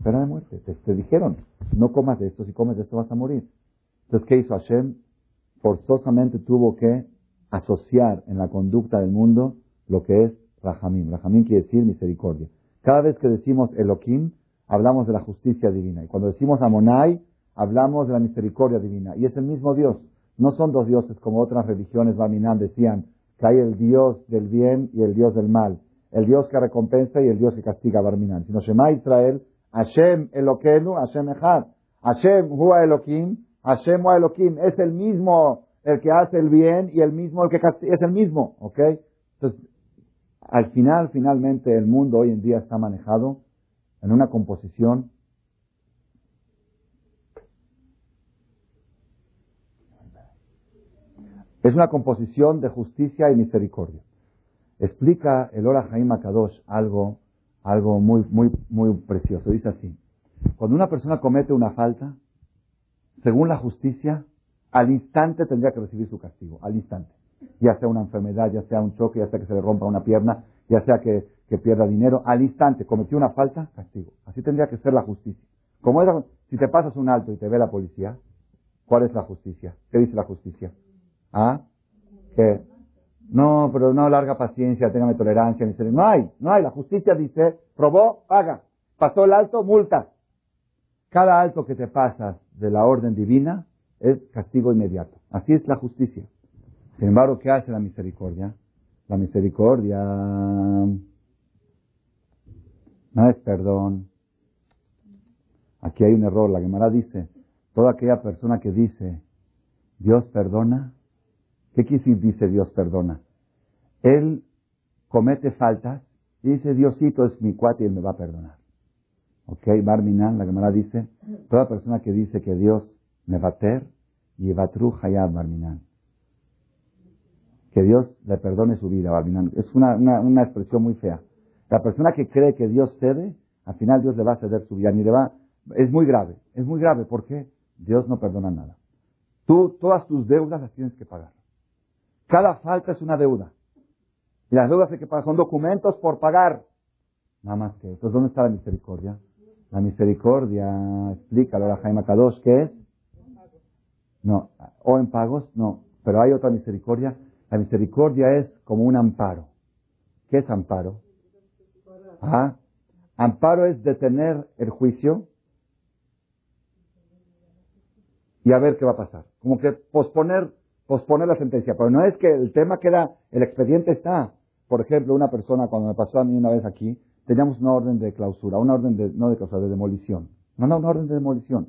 Pena de muerte. Te, dijeron, no comas de esto, si comes de esto vas a morir. Entonces, ¿qué hizo Hashem? forzosamente tuvo que asociar en la conducta del mundo lo que es Rahamim. Rahamim quiere decir misericordia. Cada vez que decimos Elohim, hablamos de la justicia divina. Y cuando decimos Amonai, hablamos de la misericordia divina. Y es el mismo Dios. No son dos dioses como otras religiones Baminan decían, que hay el Dios del bien y el Dios del mal. El Dios que recompensa y el Dios que castiga Barminan. Sino Shema Israel, Hashem Eloquenu, Hashem Echad. Hashem Hua Elohim, Hashem o Elohim es el mismo el que hace el bien y el mismo el que castiga, es el mismo, ¿ok? Entonces, al final, finalmente, el mundo hoy en día está manejado en una composición Es una composición de justicia y misericordia. Explica el Ora Jaim Kadosh algo, algo muy, muy, muy precioso. Dice así: Cuando una persona comete una falta, según la justicia, al instante tendría que recibir su castigo, al instante. Ya sea una enfermedad, ya sea un choque, ya sea que se le rompa una pierna, ya sea que, pierda dinero, al instante cometió una falta, castigo. Así tendría que ser la justicia. Como es, si te pasas un alto y te ve la policía, ¿cuál es la justicia? ¿Qué dice la justicia? ¿Ah? ¿Qué? No, pero no larga paciencia, téngame tolerancia. No hay, no hay. La justicia dice, probó, paga. Pasó el alto, multa. Cada alto que te pasas de la orden divina es castigo inmediato. Así es la justicia. Sin embargo, ¿qué hace la misericordia? La misericordia no es perdón. Aquí hay un error. La Gemara dice, toda aquella persona que dice, Dios perdona, ¿qué quiere decir dice Dios perdona? Él comete faltas y dice, Diosito es mi cuate y él me va a perdonar. Ok, Barminan, la Gemara dice, toda persona que dice que Dios me va a ter, y Batru Hayab Barminan. Que Dios le perdone su vida, Barminan. Es una, una, expresión muy fea. La persona que cree que Dios cede, al final Dios le va a ceder su vida, ni le va, es muy grave, es muy grave, ¿por qué? Dios no perdona nada. Tú, todas tus deudas las tienes que pagar. Cada falta es una deuda. Y las deudas que son documentos por pagar. Nada más que, entonces, ¿dónde está la misericordia? La misericordia, explica la Jaime Kadosh, ¿qué es? No, o en pagos, no. Pero hay otra misericordia. La misericordia es como un amparo. ¿Qué es amparo? ¿Ah? Amparo es detener el juicio y a ver qué va a pasar. Como que posponer, posponer la sentencia. Pero no es que el tema queda, el expediente está. Por ejemplo, una persona, cuando me pasó a mí una vez aquí, teníamos una orden de clausura, una orden de, no de clausura, de demolición. No, no, una orden de demolición.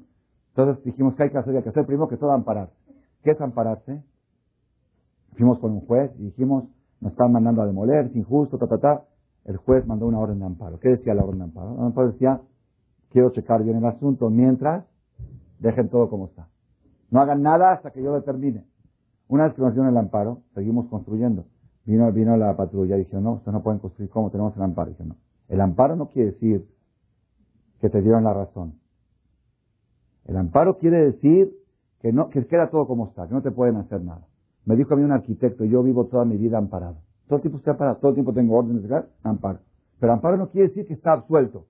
Entonces dijimos que hay que hacer, hay que hacer primero que todo amparar. ¿Qué es ampararse? Fuimos con un juez y dijimos, nos están mandando a demoler, es injusto, ta, ta, ta. El juez mandó una orden de amparo. ¿Qué decía la orden de amparo? La amparo decía, quiero checar bien el asunto mientras dejen todo como está. No hagan nada hasta que yo determine. Una vez que nos dieron el amparo, seguimos construyendo. Vino, vino la patrulla y dijo, no, ustedes no pueden construir como tenemos el amparo. Y no. El amparo no quiere decir que te dieron la razón. El amparo quiere decir que no, que queda todo como está, que no te pueden hacer nada. Me dijo a mí un arquitecto, yo vivo toda mi vida amparado. Todo el tiempo estoy amparado, todo el tiempo tengo órdenes de amparo. Pero amparo no quiere decir que está absuelto.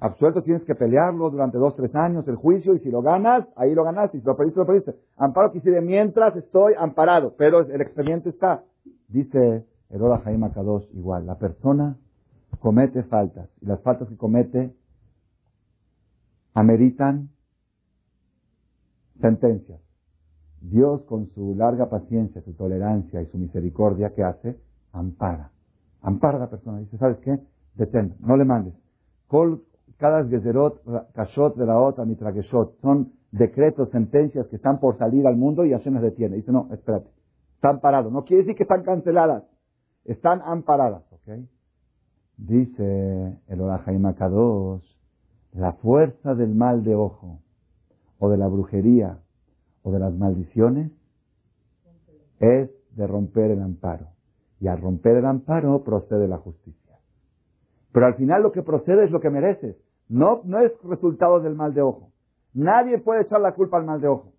Absuelto tienes que pelearlo durante dos, tres años, el juicio, y si lo ganas, ahí lo ganaste, y si lo perdiste, lo perdiste. Amparo quiere decir mientras estoy amparado, pero el expediente está. Dice el Jaime Kadosh igual, la persona comete faltas y las faltas que comete ameritan sentencias. Dios con su larga paciencia, su tolerancia y su misericordia, ¿qué hace? Ampara. Ampara a la persona. Dice, ¿sabes qué? Detén, no le mandes. Cada gezerot, kashot, velaot, amitrageshot. Son decretos, sentencias que están por salir al mundo y Hashem las detiene. Dice, no, espérate. Están parados. No quiere decir que están canceladas. Están amparadas, ¿ok? Dice el Orahaim Kadosh, la fuerza del mal de ojo, o de la brujería, o de las maldiciones, es de romper el amparo. Y al romper el amparo procede la justicia. Pero al final lo que procede es lo que mereces. No, no es resultado del mal de ojo. Nadie puede echar la culpa al mal de ojo.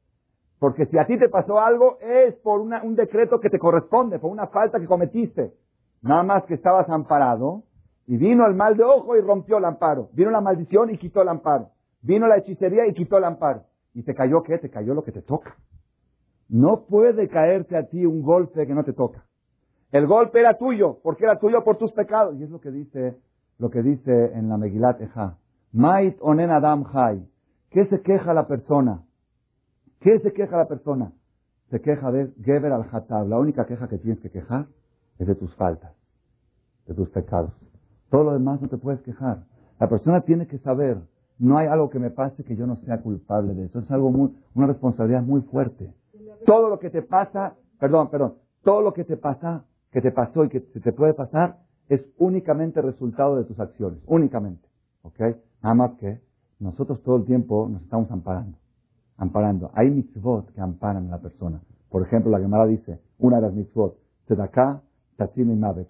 Porque si a ti te pasó algo, es por un decreto que te corresponde, por una falta que cometiste. Nada más que estabas amparado, y vino el mal de ojo y rompió el amparo. Vino la maldición y quitó el amparo. Vino la hechicería y quitó el amparo. ¿Y te cayó qué? Te cayó lo que te toca. No puede caerte a ti un golpe que no te toca. El golpe era tuyo, porque era tuyo por tus pecados. Y es lo que dice, lo que dice en la Megilat Eja. Mait onen adam hay. ¿Qué se queja la persona? ¿Qué se queja la persona? Se queja de Geber al Hatab. La única queja que tienes que quejar es de tus faltas, de tus pecados. Todo lo demás no te puedes quejar. La persona tiene que saber, no hay algo que me pase que yo no sea culpable de eso. Es algo muy, una responsabilidad muy fuerte. Todo lo que te pasa, perdón, perdón, todo lo que te pasa, que te pasó y que te puede pasar, es únicamente resultado de tus acciones, únicamente. ¿Ok? Nada que nosotros todo el tiempo nos estamos amparando. Amparando. Hay mitzvot que amparan a la persona. Por ejemplo, la Gemara dice, una de las mitzvot, acá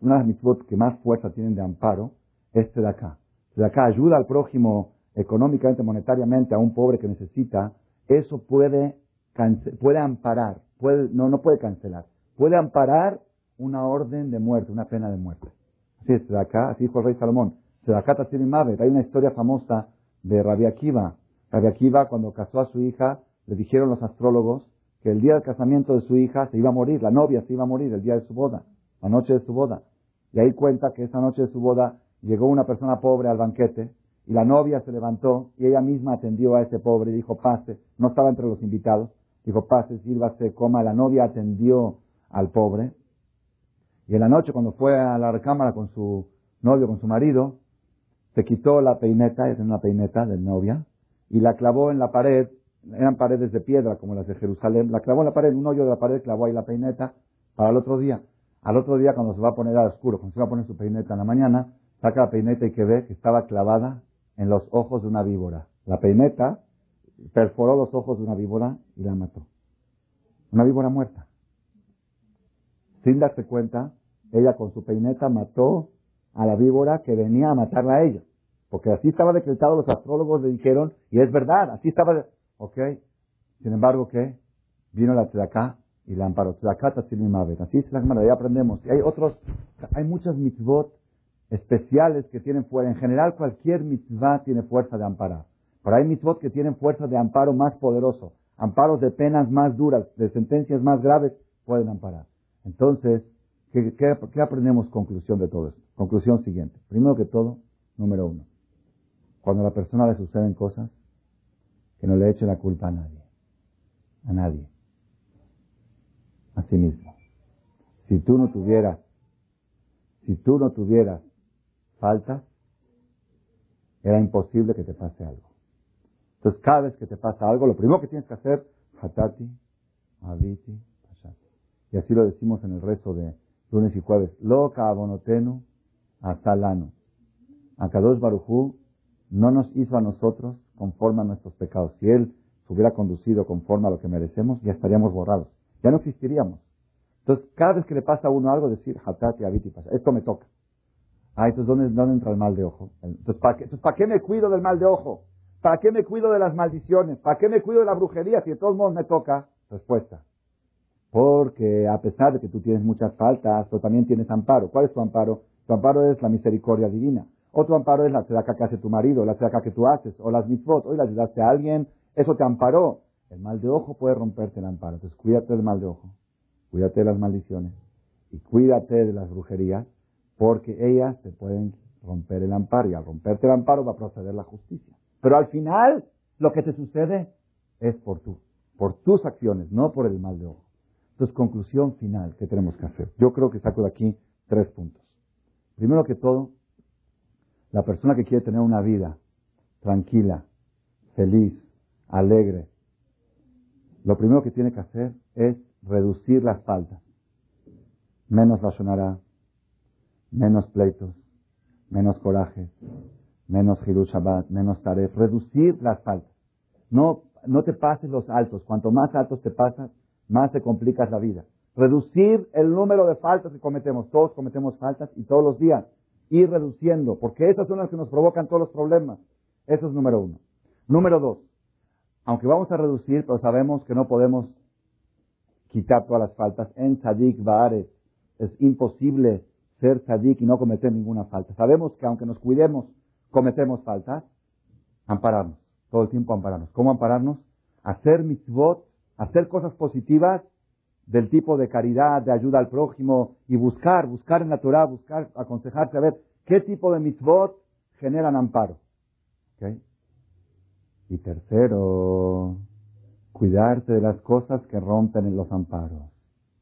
una de las mitzvot que más fuerza tienen de amparo es acá acá ayuda al prójimo económicamente, monetariamente, a un pobre que necesita. Eso puede, puede amparar, puede, no, no puede cancelar. Puede amparar una orden de muerte, una pena de muerte. Así es, acá así dijo el rey Salomón. Hay una historia famosa de Rabbi Akiva. Rabbi Akiva, cuando casó a su hija, le dijeron los astrólogos que el día del casamiento de su hija se iba a morir, la novia se iba a morir el día de su boda, la noche de su boda. Y ahí cuenta que esa noche de su boda llegó una persona pobre al banquete y la novia se levantó y ella misma atendió a ese pobre y dijo, pase, no estaba entre los invitados, dijo, pase, sírvase, coma. La novia atendió al pobre y en la noche cuando fue a la recámara con su novio, con su marido, se quitó la peineta, es una peineta de novia, y la clavó en la pared, eran paredes de piedra como las de Jerusalén, la clavó en la pared, un hoyo de la pared, clavó ahí la peineta para el otro día. Al otro día cuando se va a poner a oscuro, cuando se va a poner su peineta en la mañana, saca la peineta y que ve que estaba clavada en los ojos de una víbora. La peineta perforó los ojos de una víbora y la mató. Una víbora muerta. Sin darse cuenta, ella con su peineta mató a la víbora que venía a matarla a ella. Porque así estaba decretado, los astrólogos le dijeron, y es verdad, así estaba, ok. Sin embargo, ¿qué? Vino la tzedaká y la amparó. Tzedaká mavet. Así es la cámara, ya aprendemos. Y hay otros, hay muchas mitzvot especiales que tienen fuerza. En general, cualquier mitzvah tiene fuerza de amparar. Pero hay mitzvot que tienen fuerza de amparo más poderoso. Amparos de penas más duras, de sentencias más graves, pueden amparar. Entonces, ¿qué, qué aprendemos conclusión de todo esto? Conclusión siguiente. Primero que todo, número uno. Cuando a la persona le suceden cosas, que no le eche la culpa a nadie. A nadie. A sí mismo. Si tú no tuvieras, si tú no tuvieras faltas, era imposible que te pase algo. Entonces, cada vez que te pasa algo, lo primero que tienes que hacer, hatati, aviti, Y así lo decimos en el rezo de lunes y jueves. Lo abonotenu asalano. Akadosh Barujú no nos hizo a nosotros conforme a nuestros pecados. Si Él se hubiera conducido conforme a lo que merecemos, ya estaríamos borrados. Ya no existiríamos. Entonces, cada vez que le pasa a uno algo, decir, hatati, aviti, esto me toca. Ah, entonces, ¿dónde, ¿dónde entra el mal de ojo? Entonces ¿para, qué, entonces, ¿para qué me cuido del mal de ojo? ¿Para qué me cuido de las maldiciones? ¿Para qué me cuido de la brujería si de todos modos me toca? Respuesta. Porque a pesar de que tú tienes muchas faltas, pero también tienes amparo. ¿Cuál es tu amparo? Tu amparo es la misericordia divina. Otro amparo es la tzedaká que hace tu marido, la tzedaká que tú haces, o las mitzvot. Hoy le ayudaste a alguien, eso te amparó. El mal de ojo puede romperte el amparo. Entonces cuídate del mal de ojo, cuídate de las maldiciones y cuídate de las brujerías, porque ellas te pueden romper el amparo y al romperte el amparo va a proceder la justicia. Pero al final lo que te sucede es por tú, por tus acciones, no por el mal de ojo. Entonces, conclusión final que tenemos que hacer. Yo creo que saco de aquí tres puntos. Primero que todo, la persona que quiere tener una vida tranquila, feliz, alegre, lo primero que tiene que hacer es reducir las faltas. Menos la sonará, menos pleitos, menos coraje, menos Hiru Shabbat, menos Taref. Reducir las faltas. No, no te pases los altos. Cuanto más altos te pasas, más te complicas la vida. Reducir el número de faltas que cometemos. Todos cometemos faltas y todos los días ir reduciendo, porque esas son las que nos provocan todos los problemas. Eso es número uno. Número dos, aunque vamos a reducir, pero sabemos que no podemos quitar todas las faltas. En Sadik Baaret es imposible ser Sadik y no cometer ninguna falta. Sabemos que aunque nos cuidemos, cometemos faltas. Ampararnos, todo el tiempo ampararnos. ¿Cómo ampararnos? Hacer mitzvot, hacer cosas positivas del tipo de caridad, de ayuda al prójimo y buscar, buscar en la Torah, buscar, aconsejarse a ver qué tipo de mitzvot generan amparo. Y tercero, cuidarte de las cosas que rompen en los amparos.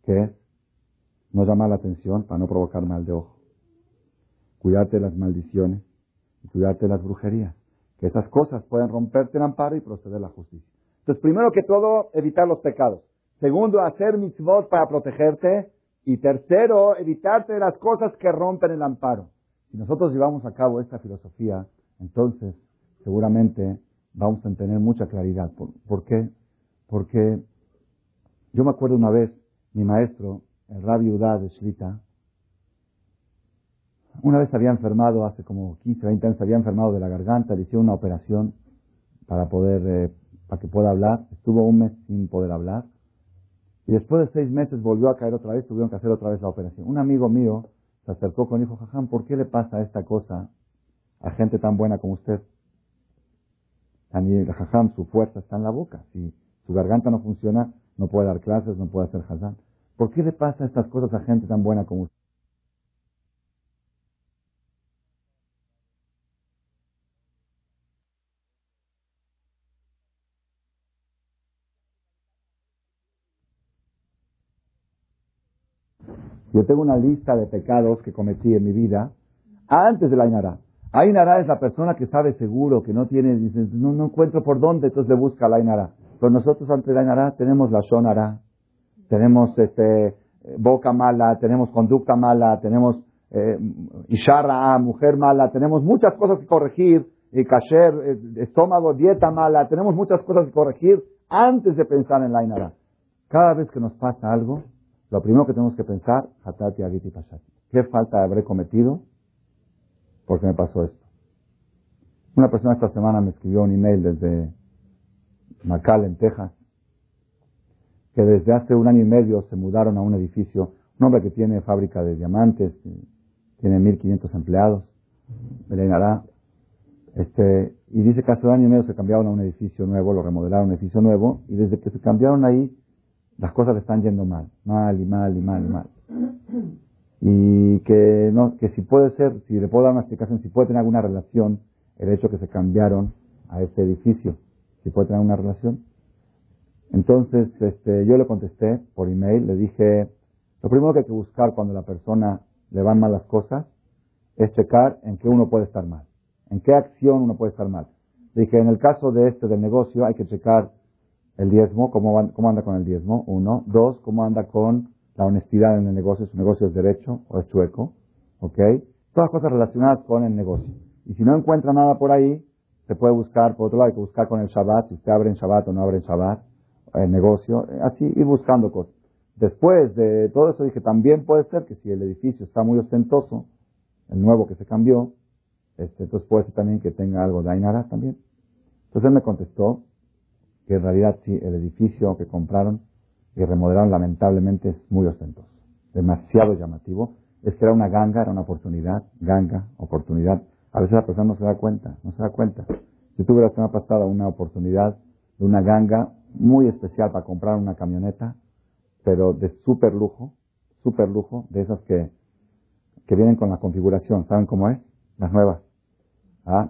¿Qué es? No llamar la atención para no provocar mal de ojo. Cuidarte de las maldiciones y cuidarte de las brujerías. Que esas cosas pueden romperte el amparo y proceder a la justicia. Entonces, primero que todo, evitar los pecados. Segundo, hacer mitzvot para protegerte. Y tercero, evitarte las cosas que rompen el amparo. Si nosotros llevamos a cabo esta filosofía, entonces seguramente vamos a tener mucha claridad. ¿Por, qué? Porque yo me acuerdo una vez, mi maestro, el rabbi Udá de Shlita, una vez había enfermado, hace como 15, 20 años, había enfermado de la garganta, le hicieron una operación para poder, eh, para que pueda hablar. Estuvo un mes sin poder hablar. Y después de seis meses volvió a caer otra vez, tuvieron que hacer otra vez la operación. Un amigo mío se acercó con y dijo, Jajam, ¿por qué le pasa esta cosa a gente tan buena como usted? el Jajam, su fuerza está en la boca. Si su garganta no funciona, no puede dar clases, no puede hacer Hazán. ¿Por qué le pasa estas cosas a gente tan buena como usted? Yo tengo una lista de pecados que cometí en mi vida antes de la Ainara. Ainara es la persona que sabe seguro, que no tiene, dice, no, encuentro por dónde, entonces le busca la Ainara. Pero nosotros antes de la Ainara tenemos la Shonara, tenemos este, boca mala, tenemos conducta mala, tenemos eh, Ishara, mujer mala, tenemos muchas cosas que corregir, y kasher, eh, estómago, dieta mala, tenemos muchas cosas que corregir antes de pensar en la Ainara. Cada vez que nos pasa algo, lo primero que tenemos que pensar, Hatati Agiti Pashati. ¿Qué falta habré cometido? Porque me pasó esto. Una persona esta semana me escribió un email desde en Texas, que desde hace un año y medio se mudaron a un edificio, un hombre que tiene fábrica de diamantes, tiene 1.500 empleados, Belén este, y dice que hace un año y medio se cambiaron a un edificio nuevo, lo remodelaron a un edificio nuevo, y desde que se cambiaron ahí, las cosas le están yendo mal, mal y mal y mal y mal. Y que, no, que si puede ser, si le puedo dar una explicación, si puede tener alguna relación el hecho que se cambiaron a este edificio, si puede tener una relación. Entonces, este, yo le contesté por email, le dije, lo primero que hay que buscar cuando la persona le van mal las cosas es checar en qué uno puede estar mal, en qué acción uno puede estar mal. Dije, en el caso de este del negocio hay que checar el diezmo, cómo, cómo anda con el diezmo, uno. Dos, cómo anda con la honestidad en el negocio, su negocio es derecho o es chueco, ¿ok? Todas cosas relacionadas con el negocio. Y si no encuentra nada por ahí, se puede buscar, por otro lado, hay que buscar con el Shabbat, si usted abre en Shabbat o no abre en Shabbat, el negocio, así ir buscando cosas. Después de todo eso dije, también puede ser que si el edificio está muy ostentoso, el nuevo que se cambió, este, entonces puede ser también que tenga algo de Ainara también. Entonces él me contestó que en realidad sí, el edificio que compraron y remodelaron lamentablemente es muy ostentoso, demasiado llamativo. Es que era una ganga, era una oportunidad, ganga, oportunidad. A veces la persona no se da cuenta, no se da cuenta. Si tuve la semana pasada una oportunidad de una ganga muy especial para comprar una camioneta, pero de súper lujo, súper lujo, de esas que, que vienen con la configuración. ¿Saben cómo es? Las nuevas. ¿Ah?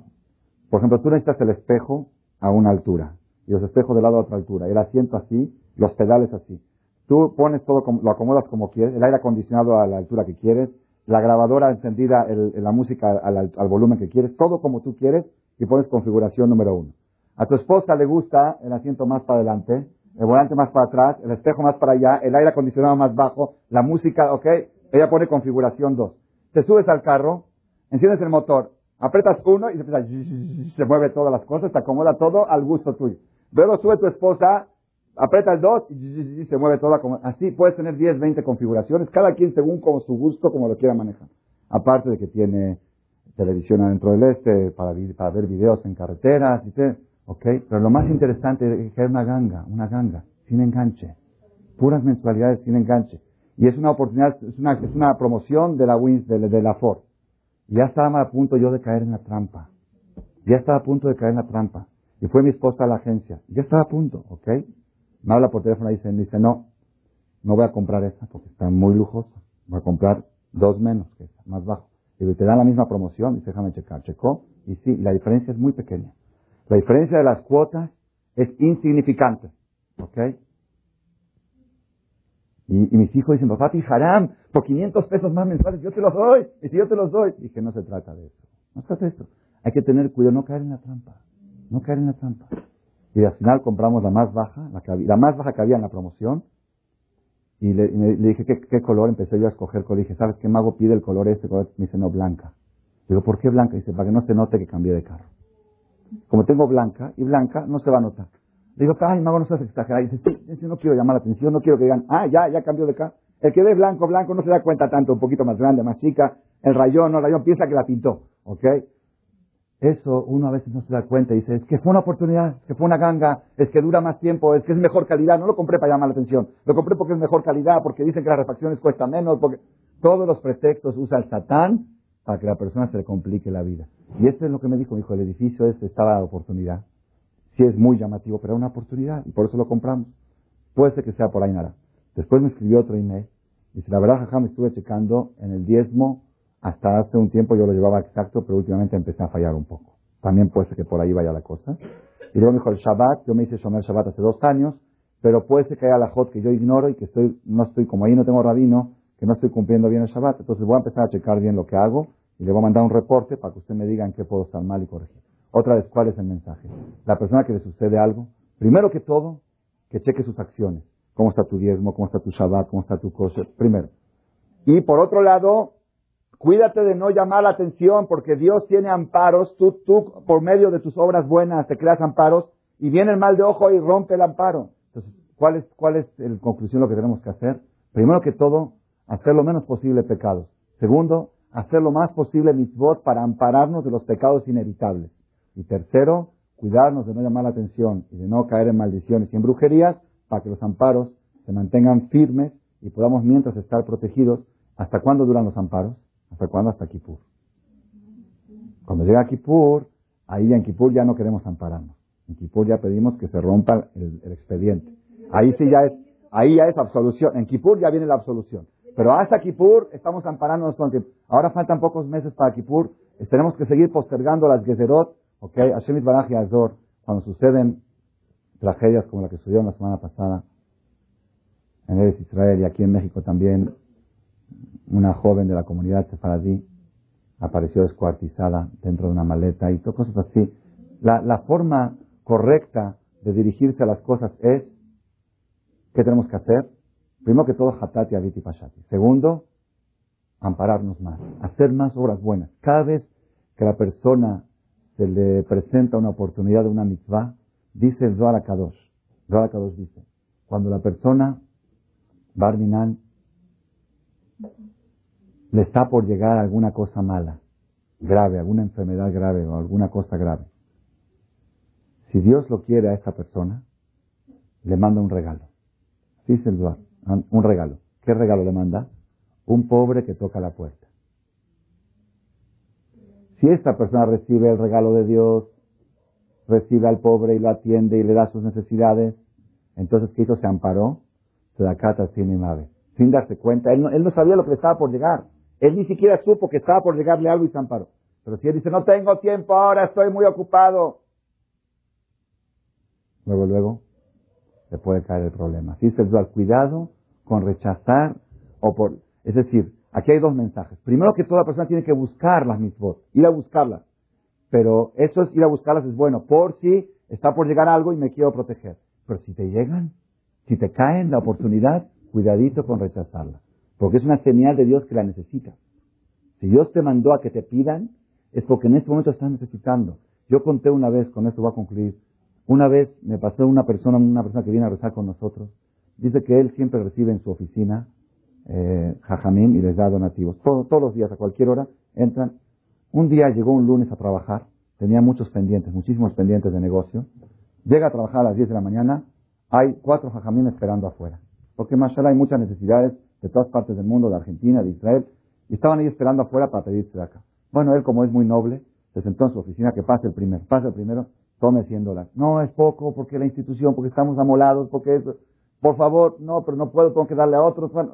Por ejemplo, tú necesitas el espejo a una altura y los espejos de lado a otra altura, el asiento así, los pedales así. Tú pones todo, lo acomodas como quieres, el aire acondicionado a la altura que quieres, la grabadora encendida, la música al, al, volumen que quieres, todo como tú quieres y pones configuración número uno. A tu esposa le gusta el asiento más para adelante, el volante más para atrás, el espejo más para allá, el aire acondicionado más bajo, la música, ok, ella pone configuración dos. Te subes al carro, enciendes el motor, apretas uno y se, se mueve todas las cosas, te acomoda todo al gusto tuyo. Luego sube tu esposa, aprieta el 2 y se mueve toda como... Así puedes tener 10, 20 configuraciones, cada quien según como su gusto, como lo quiera manejar. Aparte de que tiene televisión adentro del este, para, para ver videos en carreteras, y te, ok. Pero lo más interesante es que es una ganga, una ganga, sin enganche. Puras mensualidades sin enganche. Y es una oportunidad, es una, es una promoción de la Wins, de, de la Ford. Ya estaba a punto yo de caer en la trampa. Ya estaba a punto de caer en la trampa. Y fue mi esposa a la agencia. Ya estaba a punto, ¿ok? Me habla por teléfono y dice, dice, no, no voy a comprar esa porque está muy lujosa. Voy a comprar dos menos que esa, más bajo. Y te dan la misma promoción, dice, déjame checar. Checó, y sí, la diferencia es muy pequeña. La diferencia de las cuotas es insignificante, ¿ok? Y, y mis hijos dicen, papá, haram, por 500 pesos más mensuales, yo te los doy. Y si yo te los doy, dije, no se trata de eso. No se trata de eso. Hay que tener cuidado, no caer en la trampa no caer en la trampa. Y al final compramos la más baja, la, que la más baja que había en la promoción, y le, dije, ¿qué, color? Empecé yo a escoger color. dije, ¿sabes qué mago pide el color este? Me dice, no, blanca. Digo, ¿por qué blanca? Dice, para que no se note que cambié de carro. Como tengo blanca y blanca, no se va a notar. Digo, ay, mago, no seas exagerado. Dice, sí, no quiero llamar la atención, no quiero que digan, ah, ya, ya cambió de carro. El que ve blanco, blanco, no se da cuenta tanto, un poquito más grande, más chica. El rayón, no, el rayón piensa que la pintó, ¿ok? Eso uno a veces no se da cuenta y dice, es que fue una oportunidad, es que fue una ganga, es que dura más tiempo, es que es mejor calidad. No lo compré para llamar la atención, lo compré porque es mejor calidad, porque dicen que las refacciones cuestan menos, porque todos los pretextos usa el satán para que la persona se le complique la vida. Y eso es lo que me dijo, dijo, el edificio este estaba de oportunidad. Sí es muy llamativo, pero era una oportunidad y por eso lo compramos. Puede ser que sea por ahí nada. Después me escribió otro email. Dice, la verdad, jajá, me estuve checando en el diezmo. Hasta hace un tiempo yo lo llevaba exacto, pero últimamente empecé a fallar un poco. También puede ser que por ahí vaya la cosa. Y luego me dijo, el Shabbat, yo me hice Shomer Shabbat hace dos años, pero puede ser que haya la Jot que yo ignoro y que estoy, no estoy, como ahí no tengo rabino, que no estoy cumpliendo bien el Shabbat. Entonces voy a empezar a checar bien lo que hago y le voy a mandar un reporte para que usted me diga en qué puedo estar mal y corregir. Otra vez, ¿cuál es el mensaje? La persona que le sucede algo, primero que todo, que cheque sus acciones. ¿Cómo está tu diezmo? ¿Cómo está tu Shabbat? ¿Cómo está tu cosa? Primero. Y por otro lado, cuídate de no llamar la atención porque Dios tiene amparos. Tú, tú, por medio de tus obras buenas, te creas amparos y viene el mal de ojo y rompe el amparo. Entonces, ¿cuál es, cuál es la conclusión lo que tenemos que hacer? Primero que todo, hacer lo menos posible pecados. Segundo, hacer lo más posible mitzvot para ampararnos de los pecados inevitables. Y tercero, cuidarnos de no llamar la atención y de no caer en maldiciones y en brujerías para que los amparos se mantengan firmes y podamos mientras estar protegidos. ¿Hasta cuándo duran los amparos? ¿Hasta cuándo? Hasta Kippur. Cuando llega Kippur, ahí en Kippur ya no queremos ampararnos. En Kippur ya pedimos que se rompa el, expediente. Ahí sí ya es, ahí ya es absolución. En Kippur ya viene la absolución. Pero hasta Kippur estamos amparándonos tiempo. Ahora faltan pocos meses para Kippur. Tenemos que seguir postergando las Gezerot. Ok, Hashem Baraj y Azor, cuando suceden tragedias como la que sucedió la semana pasada en Eres Israel y aquí en México también, una joven de la comunidad sefaradí apareció descuartizada dentro de una maleta y cosas así. La, la forma correcta de dirigirse a las cosas es, ¿qué tenemos que hacer? Primero que todo, hatati, aviti, pashati. Segundo, ampararnos más, hacer más obras buenas. Cada vez que la persona se le presenta una oportunidad de una mitzvah, dice el Zohar Kadosh. Zohar Kadosh dice, cuando la persona, Barminan, le está por llegar alguna cosa mala, grave, alguna enfermedad grave o alguna cosa grave, si Dios lo quiere a esta persona, le manda un regalo. Dice el un regalo. ¿Qué regalo le manda? Un pobre que toca la puerta. Si esta persona recibe el regalo de Dios, recibe al pobre y lo atiende y le da sus necesidades, entonces ¿qué hizo? Se amparó, se da cata sin darse cuenta. Él no, él no sabía lo que le estaba por llegar. Él ni siquiera supo que estaba por llegarle algo y se amparó. Pero si él dice, no tengo tiempo ahora, estoy muy ocupado. Luego, luego, le puede caer el problema. Así se al cuidado con rechazar o por... Es decir, aquí hay dos mensajes. Primero que toda persona tiene que buscar las mitzvot, ir a buscarlas. Pero eso es ir a buscarlas es bueno, por si está por llegar algo y me quiero proteger. Pero si te llegan, si te caen la oportunidad, cuidadito con rechazarla. Porque es una señal de Dios que la necesita. Si Dios te mandó a que te pidan, es porque en este momento estás necesitando. Yo conté una vez, con esto voy a concluir, una vez me pasó una persona, una persona que viene a rezar con nosotros, Dice que él siempre recibe en su oficina eh, y les da donativos. todos los días, a cualquier hora, entran. Un día llegó un lunes a trabajar, tenía muchos pendientes, muchísimos pendientes de negocio. Llega a trabajar a las 10 de la mañana, hay cuatro jajamín esperando afuera. Porque mashallah hay muchas necesidades de todas partes del mundo, de Argentina, de Israel, y estaban ahí esperando afuera para pedirse de acá. Bueno, él como es muy noble, se sentó en su oficina que pase el primero, pase el primero, tome 100 dólares. No, es poco, porque la institución, porque estamos amolados, porque eso. Por favor, no, pero no puedo, tengo que darle a otros. Bueno,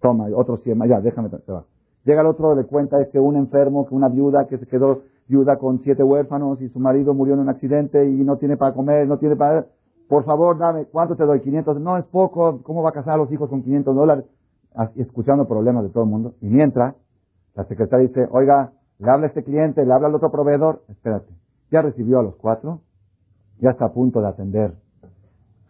toma, otro 100, ya, déjame, se va. Llega el otro, le cuenta es que un enfermo, que una viuda que se quedó viuda con siete huérfanos y su marido murió en un accidente y no tiene para comer, no tiene para... Por favor, dame, ¿cuánto te doy? 500. No, es poco. ¿Cómo va a casar a los hijos con 500 dólares? Escuchando problemas de todo el mundo. Y mientras, la secretaria dice, oiga, le habla a este cliente, le habla al otro proveedor. Espérate. Ya recibió a los cuatro. Ya está a punto de atender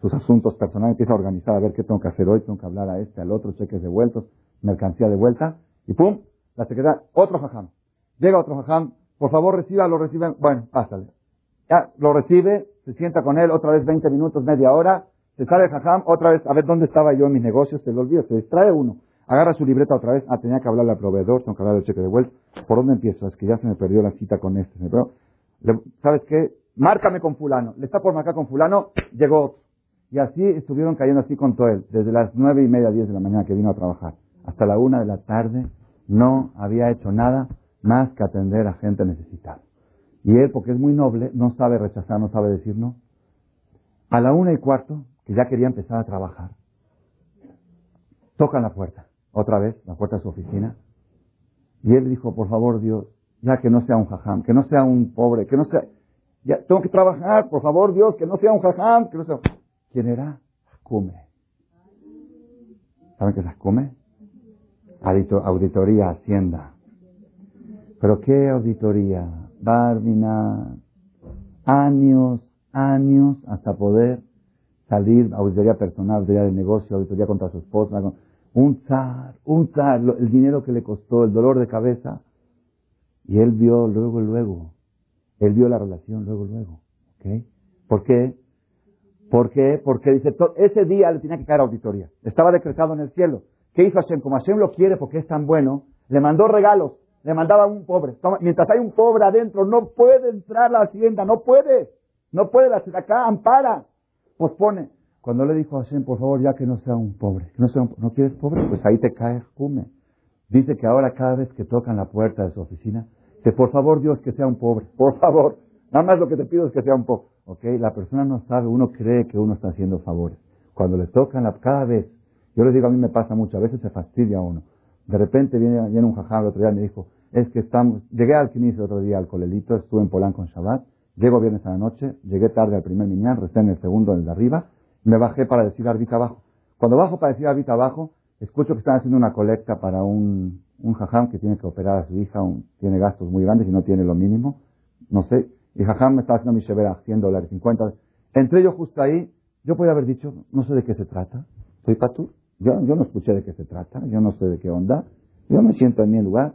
sus asuntos personales, empieza a organizar a ver qué tengo que hacer hoy, tengo que hablar a este, al otro, cheques devueltos, mercancía de vuelta, y pum, la secretaria, otro jajam. Llega otro jajam, por favor reciba, lo reciben, bueno, pásale. Ya, lo recibe, se sienta con él, otra vez 20 minutos, media hora, se sale jajam, otra vez, a ver dónde estaba yo en mis negocios, se lo olvida, se distrae uno. Agarra su libreta otra vez, ah, tenía que hablarle al proveedor, tengo que hablar del cheque de vuelta. ¿Por dónde empiezo? Es que ya se me perdió la cita con este. ¿Sabes qué? Márcame con fulano. Le está por marcar con fulano, llegó otro. Y así estuvieron cayendo así con todo él, desde las nueve y media, diez de la mañana que vino a trabajar, hasta la una de la tarde, no había hecho nada más que atender a gente necesitada. Y él, porque es muy noble, no sabe rechazar, no sabe decir no. A la una y cuarto, que ya quería empezar a trabajar, tocan la puerta, otra vez, la puerta de su oficina, y él dijo, por favor Dios, ya que no sea un jajam, que no sea un pobre, que no sea, ya tengo que trabajar, por favor Dios, que no sea un jajam, que no sea... ¿Quién era? Come. ¿Saben qué es come? Auditoría, Hacienda. ¿Pero qué auditoría? Barbina. Años, años hasta poder salir, auditoría personal, auditoría de negocio, auditoría contra su esposa, un zar, un zar, el dinero que le costó, el dolor de cabeza. Y él vio luego, luego, él vio la relación luego, luego. ¿ok? ¿Por qué? ¿Por qué? Porque dice, ese día le tenía que caer auditoría. Estaba decretado en el cielo. ¿Qué hizo Hashem? Como Hashem lo quiere porque es tan bueno, le mandó regalos. Le mandaba a un pobre. Mientras hay un pobre adentro, no puede entrar a la hacienda, no puede. No puede, la acá ampara. Pospone. Cuando le dijo a Hashem, por favor, ya que no sea un pobre, no, sea ¿no quieres pobre? Pues ahí te cae Jume. Dice que ahora cada vez que tocan la puerta de su oficina, dice, por favor Dios que sea un pobre, por favor. Nada más lo que te pido es que sea un pobre. ¿Ok? La persona no sabe, uno cree que uno está haciendo favores. Cuando le tocan la, cada vez, yo les digo, a mí me pasa mucho, a veces se fastidia uno. De repente viene, viene un jajá el otro día y me dijo, es que estamos, llegué al Kinis el otro día al Colelito, estuve en Polanco en Shabbat, llego viernes a la noche, llegué tarde al primer miñán, recé en el segundo, en el de arriba, me bajé para decir arbita abajo. Cuando bajo para decir arbita abajo, escucho que están haciendo una colecta para un, un jajam que tiene que operar a su hija, tiene gastos muy grandes y no tiene lo mínimo, no sé, y jajam me está haciendo mi shevera, 100 dólares, 50 Entré yo justo ahí, yo podía haber dicho, no sé de qué se trata, soy patur, yo, yo no escuché de qué se trata, yo no sé de qué onda, yo me siento en mi lugar.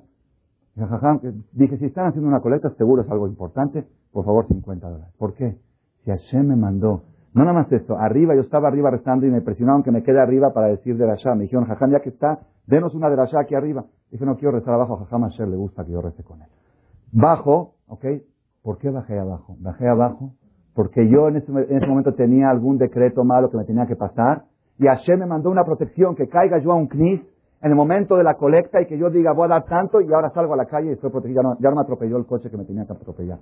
Dije, si están haciendo una colecta, seguro es algo importante, por favor 50 dólares. ¿Por qué? Si Hashem me mandó no nada más eso, arriba, yo estaba arriba rezando y me presionaron que me quede arriba para decir de Rasha. Me dijeron, Jajam, ya que está, denos una de Rasha aquí arriba. Dije, no quiero rezar abajo, Jajam Asher le gusta que yo rece con él. Bajo, ¿ok? ¿Por qué bajé abajo? Bajé abajo porque yo en ese, en ese momento tenía algún decreto malo que me tenía que pasar y Hashem me mandó una protección que caiga yo a un knis en el momento de la colecta y que yo diga voy a dar tanto y ahora salgo a la calle y estoy protegido. Ya no, ya no me atropelló el coche que me tenía que atropellar.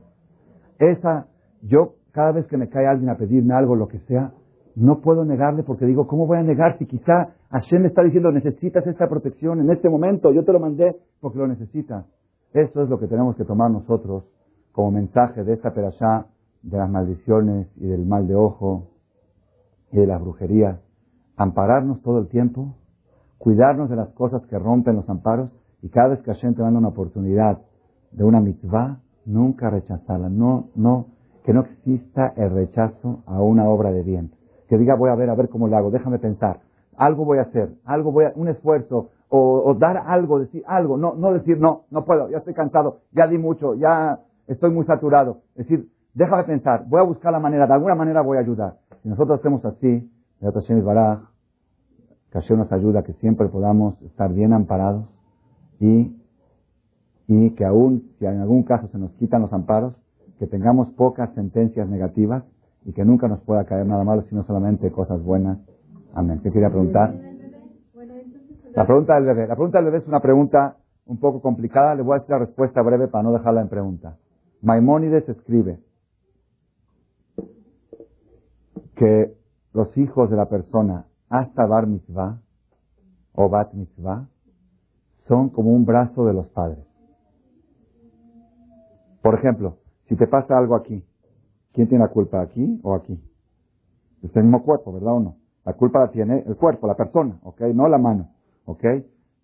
Esa, yo cada vez que me cae alguien a pedirme algo, lo que sea, no puedo negarle porque digo, ¿cómo voy a negar si quizá Hashem me está diciendo, necesitas esta protección en este momento, yo te lo mandé porque lo necesitas? Eso es lo que tenemos que tomar nosotros como mensaje de esta perashá, de las maldiciones y del mal de ojo y de las brujerías. Ampararnos todo el tiempo, cuidarnos de las cosas que rompen los amparos y cada vez que Hashem te manda una oportunidad de una mitzvah, nunca rechazarla, no, no que no exista el rechazo a una obra de bien. Que diga, voy a ver, a ver cómo lo hago, déjame pensar, algo voy a hacer, algo voy a, un esfuerzo, o, dar algo, decir algo, no, no decir, no, no puedo, ya estoy cansado, ya di mucho, ya estoy muy saturado. Es decir, déjame pensar, voy a buscar la manera, de alguna manera voy a ayudar. Si nosotros hacemos así, que Hashem nos ayuda, que siempre podamos estar bien amparados y, y que aún, si en algún caso se nos quitan los amparos, que tengamos pocas sentencias negativas y que nunca nos pueda caer nada malo, sino solamente cosas buenas. Amén. ¿Qué quería preguntar? La pregunta del bebé. La pregunta del bebé es una pregunta un poco complicada. Le voy a decir la respuesta breve para no dejarla en pregunta. Maimónides escribe que los hijos de la persona hasta bar mitzvah o bat mitzvah son como un brazo de los padres. Por ejemplo, si te pasa algo aquí, ¿quién tiene la culpa? ¿Aquí o aquí? Es el mismo cuerpo, ¿verdad o no? La culpa la tiene el cuerpo, la persona, ¿ok? No la mano, ¿ok?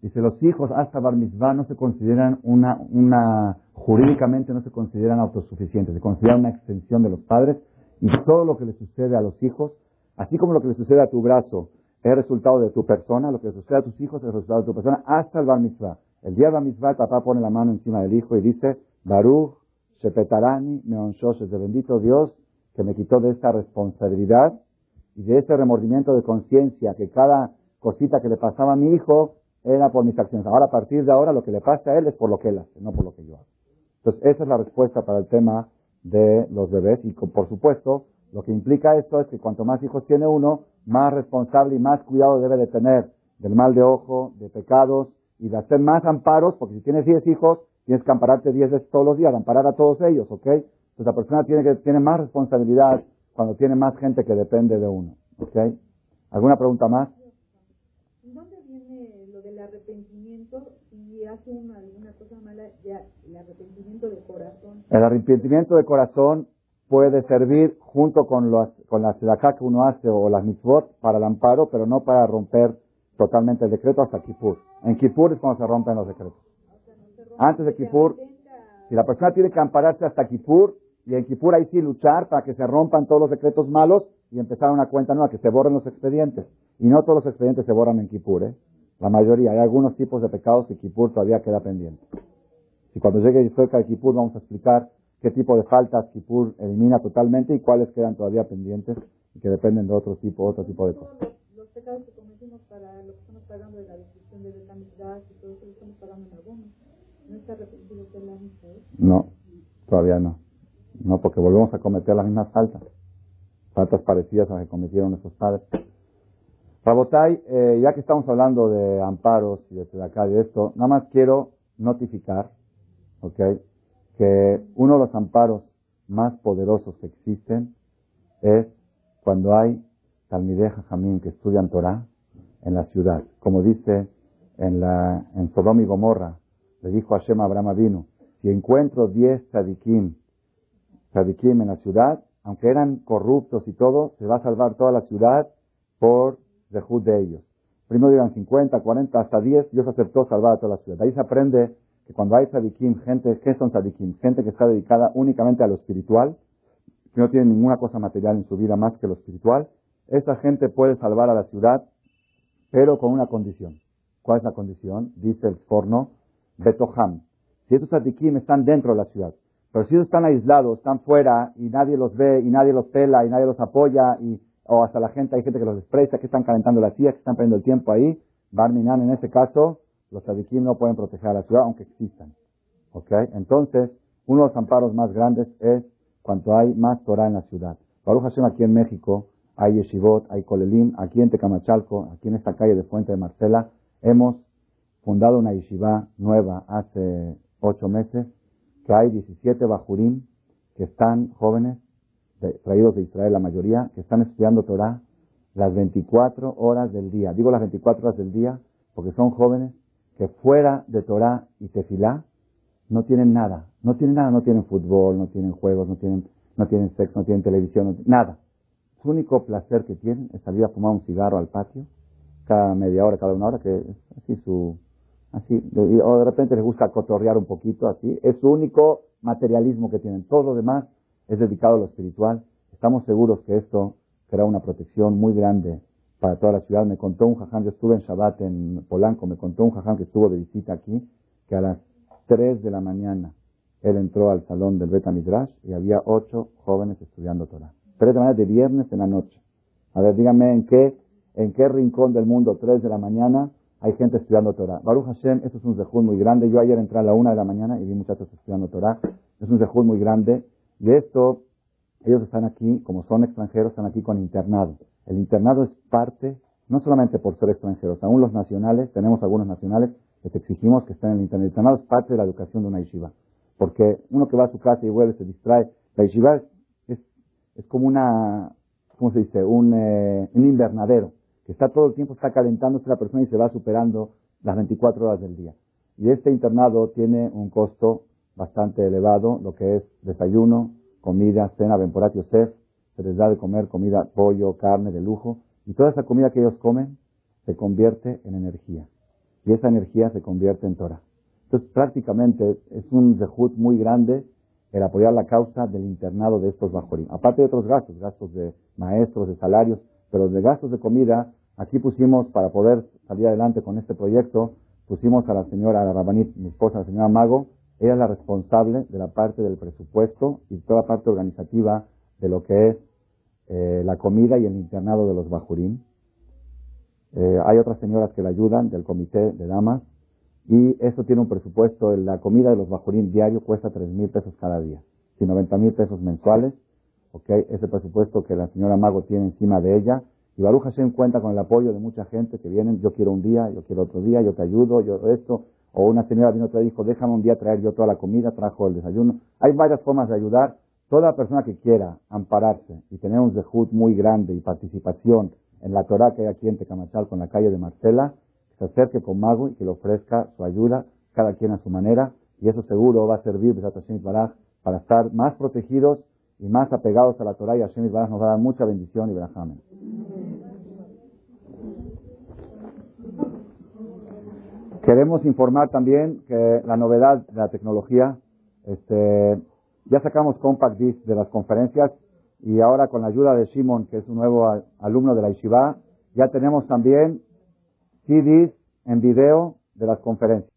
Dice, los hijos hasta bar mitzvah no se consideran una, una, jurídicamente no se consideran autosuficientes, se consideran una extensión de los padres y todo lo que le sucede a los hijos, así como lo que le sucede a tu brazo es resultado de tu persona, lo que le sucede a tus hijos es resultado de tu persona, hasta el bar mitzvah. El día del bar mitzvah el papá pone la mano encima del hijo y dice, Baruch Shepetarani es de bendito Dios que me quitó de esta responsabilidad y de ese remordimiento de conciencia que cada cosita que le pasaba a mi hijo era por mis acciones. Ahora, a partir de ahora, lo que le pasa a él es por lo que él hace, no por lo que yo hago. Entonces, esa es la respuesta para el tema de los bebés y, por supuesto, lo que implica esto es que cuanto más hijos tiene uno, más responsable y más cuidado debe de tener del mal de ojo, de pecados y de hacer más amparos, porque si tienes 10 hijos, Tienes que ampararte diez veces todos los días, amparar a todos ellos, ¿ok? Entonces la persona tiene que tiene más responsabilidad cuando tiene más gente que depende de uno. ¿Ok? ¿Alguna pregunta más?
¿Dónde viene lo del arrepentimiento si hace una, alguna cosa mala, ya, el arrepentimiento de corazón?
El arrepentimiento de corazón puede servir junto con, los, con la sedacá que uno hace o las mitzvot para el amparo, pero no para romper totalmente el decreto hasta Kippur. En Kippur es cuando se rompen los decretos. Antes de Kippur, si la persona tiene que ampararse hasta Kippur, y en Kippur ahí sí luchar para que se rompan todos los decretos malos y empezar una cuenta nueva, que se borren los expedientes. Y no todos los expedientes se borran en Kippur, ¿eh? La mayoría. Hay algunos tipos de pecados que Kippur todavía queda pendiente. Y cuando llegue cerca de Kippur vamos a explicar qué tipo de faltas Kippur elimina totalmente y cuáles quedan todavía pendientes y que dependen de otro tipo, otro tipo de cosas.
Los, pecados que cometimos para lo que estamos pagando de la destrucción de la amistad y todo eso lo estamos pagando en abono. ¿No está arrepentido de la amistad?
No, todavía no. No, porque volvemos a cometer las mismas faltas. Faltas parecidas a las que cometieron nuestros padres. Rabotai, eh, ya que estamos hablando de amparos y de acá y de esto, nada más quiero notificar, ¿ok? Que uno de los amparos más poderosos que existen es cuando hay Talmideh Jamín que estudian Torah en la ciudad. Como dice en, la, en Sodom y Gomorra, le dijo a Shema Abraham Avinu, si encuentro diez tzadikim Sadikim en la ciudad, aunque eran corruptos y todo, se va a salvar toda la ciudad por rejud de ellos. Primero digan 50, 40, hasta 10, Dios aceptó salvar a toda la ciudad. ahí se aprende que cuando hay sadikim, gente, ¿qué son sadikim? Gente que está dedicada únicamente a lo espiritual, que no tiene ninguna cosa material en su vida más que lo espiritual, esa gente puede salvar a la ciudad, pero con una condición. ¿Cuál es la condición? Dice el forno, Betoham. Si esos sadikim están dentro de la ciudad, pero si ellos están aislados, están fuera y nadie los ve y nadie los pela y nadie los apoya y o hasta la gente, hay gente que los desprecia, que están calentando la silla, que están perdiendo el tiempo ahí, Barminan en ese caso, los tzadikim no pueden proteger a la ciudad aunque existan. ¿Ok? Entonces, uno de los amparos más grandes es cuando hay más Torah en la ciudad. Baruch Hashem aquí en México, hay yeshivot, hay kolelim, aquí en Tecamachalco, aquí en esta calle de Fuente de Marcela, hemos fundado una yeshiva nueva hace ocho meses que hay 17 bajurim que están jóvenes, traídos de Israel la mayoría, que están estudiando Torah las 24 horas del día. Digo las 24 horas del día porque son jóvenes que fuera de Torah y Tefilá no tienen nada. No tienen nada, no tienen fútbol, no tienen juegos, no tienen, no tienen sexo, no tienen televisión, nada. Su único placer que tienen es salir a fumar un cigarro al patio cada media hora, cada una hora, que es así su, Así, o de repente les gusta cotorrear un poquito, así. Es su único materialismo que tienen. Todo lo demás es dedicado a lo espiritual. Estamos seguros que esto será una protección muy grande para toda la ciudad. Me contó un jaján, yo estuve en Shabbat en Polanco, me contó un jaján que estuvo de visita aquí, que a las 3 de la mañana él entró al salón del Beta Midrash y había ocho jóvenes estudiando Torah. 3 de la mañana de viernes en la noche. A ver, díganme en qué, en qué rincón del mundo 3 de la mañana hay gente estudiando Torah. Baruch Hashem, esto es un zehud muy grande. Yo ayer entré a la una de la mañana y vi muchachos estudiando Torah. Es un zehud muy grande. De esto, ellos están aquí, como son extranjeros, están aquí con internado. El internado es parte, no solamente por ser extranjeros, aún los nacionales, tenemos algunos nacionales, les exigimos que estén en el internado. El internado es parte de la educación de una yeshiva. Porque uno que va a su casa y vuelve, se distrae. La yeshiva es, es como una, ¿cómo se dice? Un, eh, un invernadero que está todo el tiempo, está calentándose la persona y se va superando las 24 horas del día. Y este internado tiene un costo bastante elevado, lo que es desayuno, comida, cena, Benporat Yosef, se les da de comer comida, pollo, carne de lujo, y toda esa comida que ellos comen se convierte en energía. Y esa energía se convierte en Torah. Entonces prácticamente es un rejut muy grande el apoyar la causa del internado de estos bajorim. Aparte de otros gastos, gastos de maestros, de salarios, pero de gastos de comida, aquí pusimos, para poder salir adelante con este proyecto, pusimos a la señora, a la Rabanit, mi esposa, la señora Mago, ella es la responsable de la parte del presupuesto y toda la parte organizativa de lo que es eh, la comida y el internado de los bajurín. Eh, hay otras señoras que la ayudan del comité de damas y esto tiene un presupuesto, la comida de los bajurín diario cuesta tres mil pesos cada día, y 90 mil pesos mensuales ¿okay? Ese presupuesto que la señora Mago tiene encima de ella. Y Baruch Hashem cuenta con el apoyo de mucha gente que vienen, yo quiero un día, yo quiero otro día, yo te ayudo, yo esto. O una señora vino otra dijo, déjame un día traer yo toda la comida, trajo el desayuno. Hay varias formas de ayudar, Toda persona que quiera ampararse y tener un zehut muy grande y participación en la Torah que hay aquí en Tecamachal con la calle de Marcela, se acerque con Mago y que le ofrezca su ayuda, cada quien a su manera, y eso seguro va a servir para estar más protegidos y más apegados a la Torah y Hashem Baraj nos va a dar mucha bendición y brajamen. Queremos informar también que la novedad de la tecnología, este, ya sacamos compact disc de las conferencias y ahora con la ayuda de Shimon, que es un nuevo alumno de la Yeshiva, ya tenemos también CDs en video de las conferencias.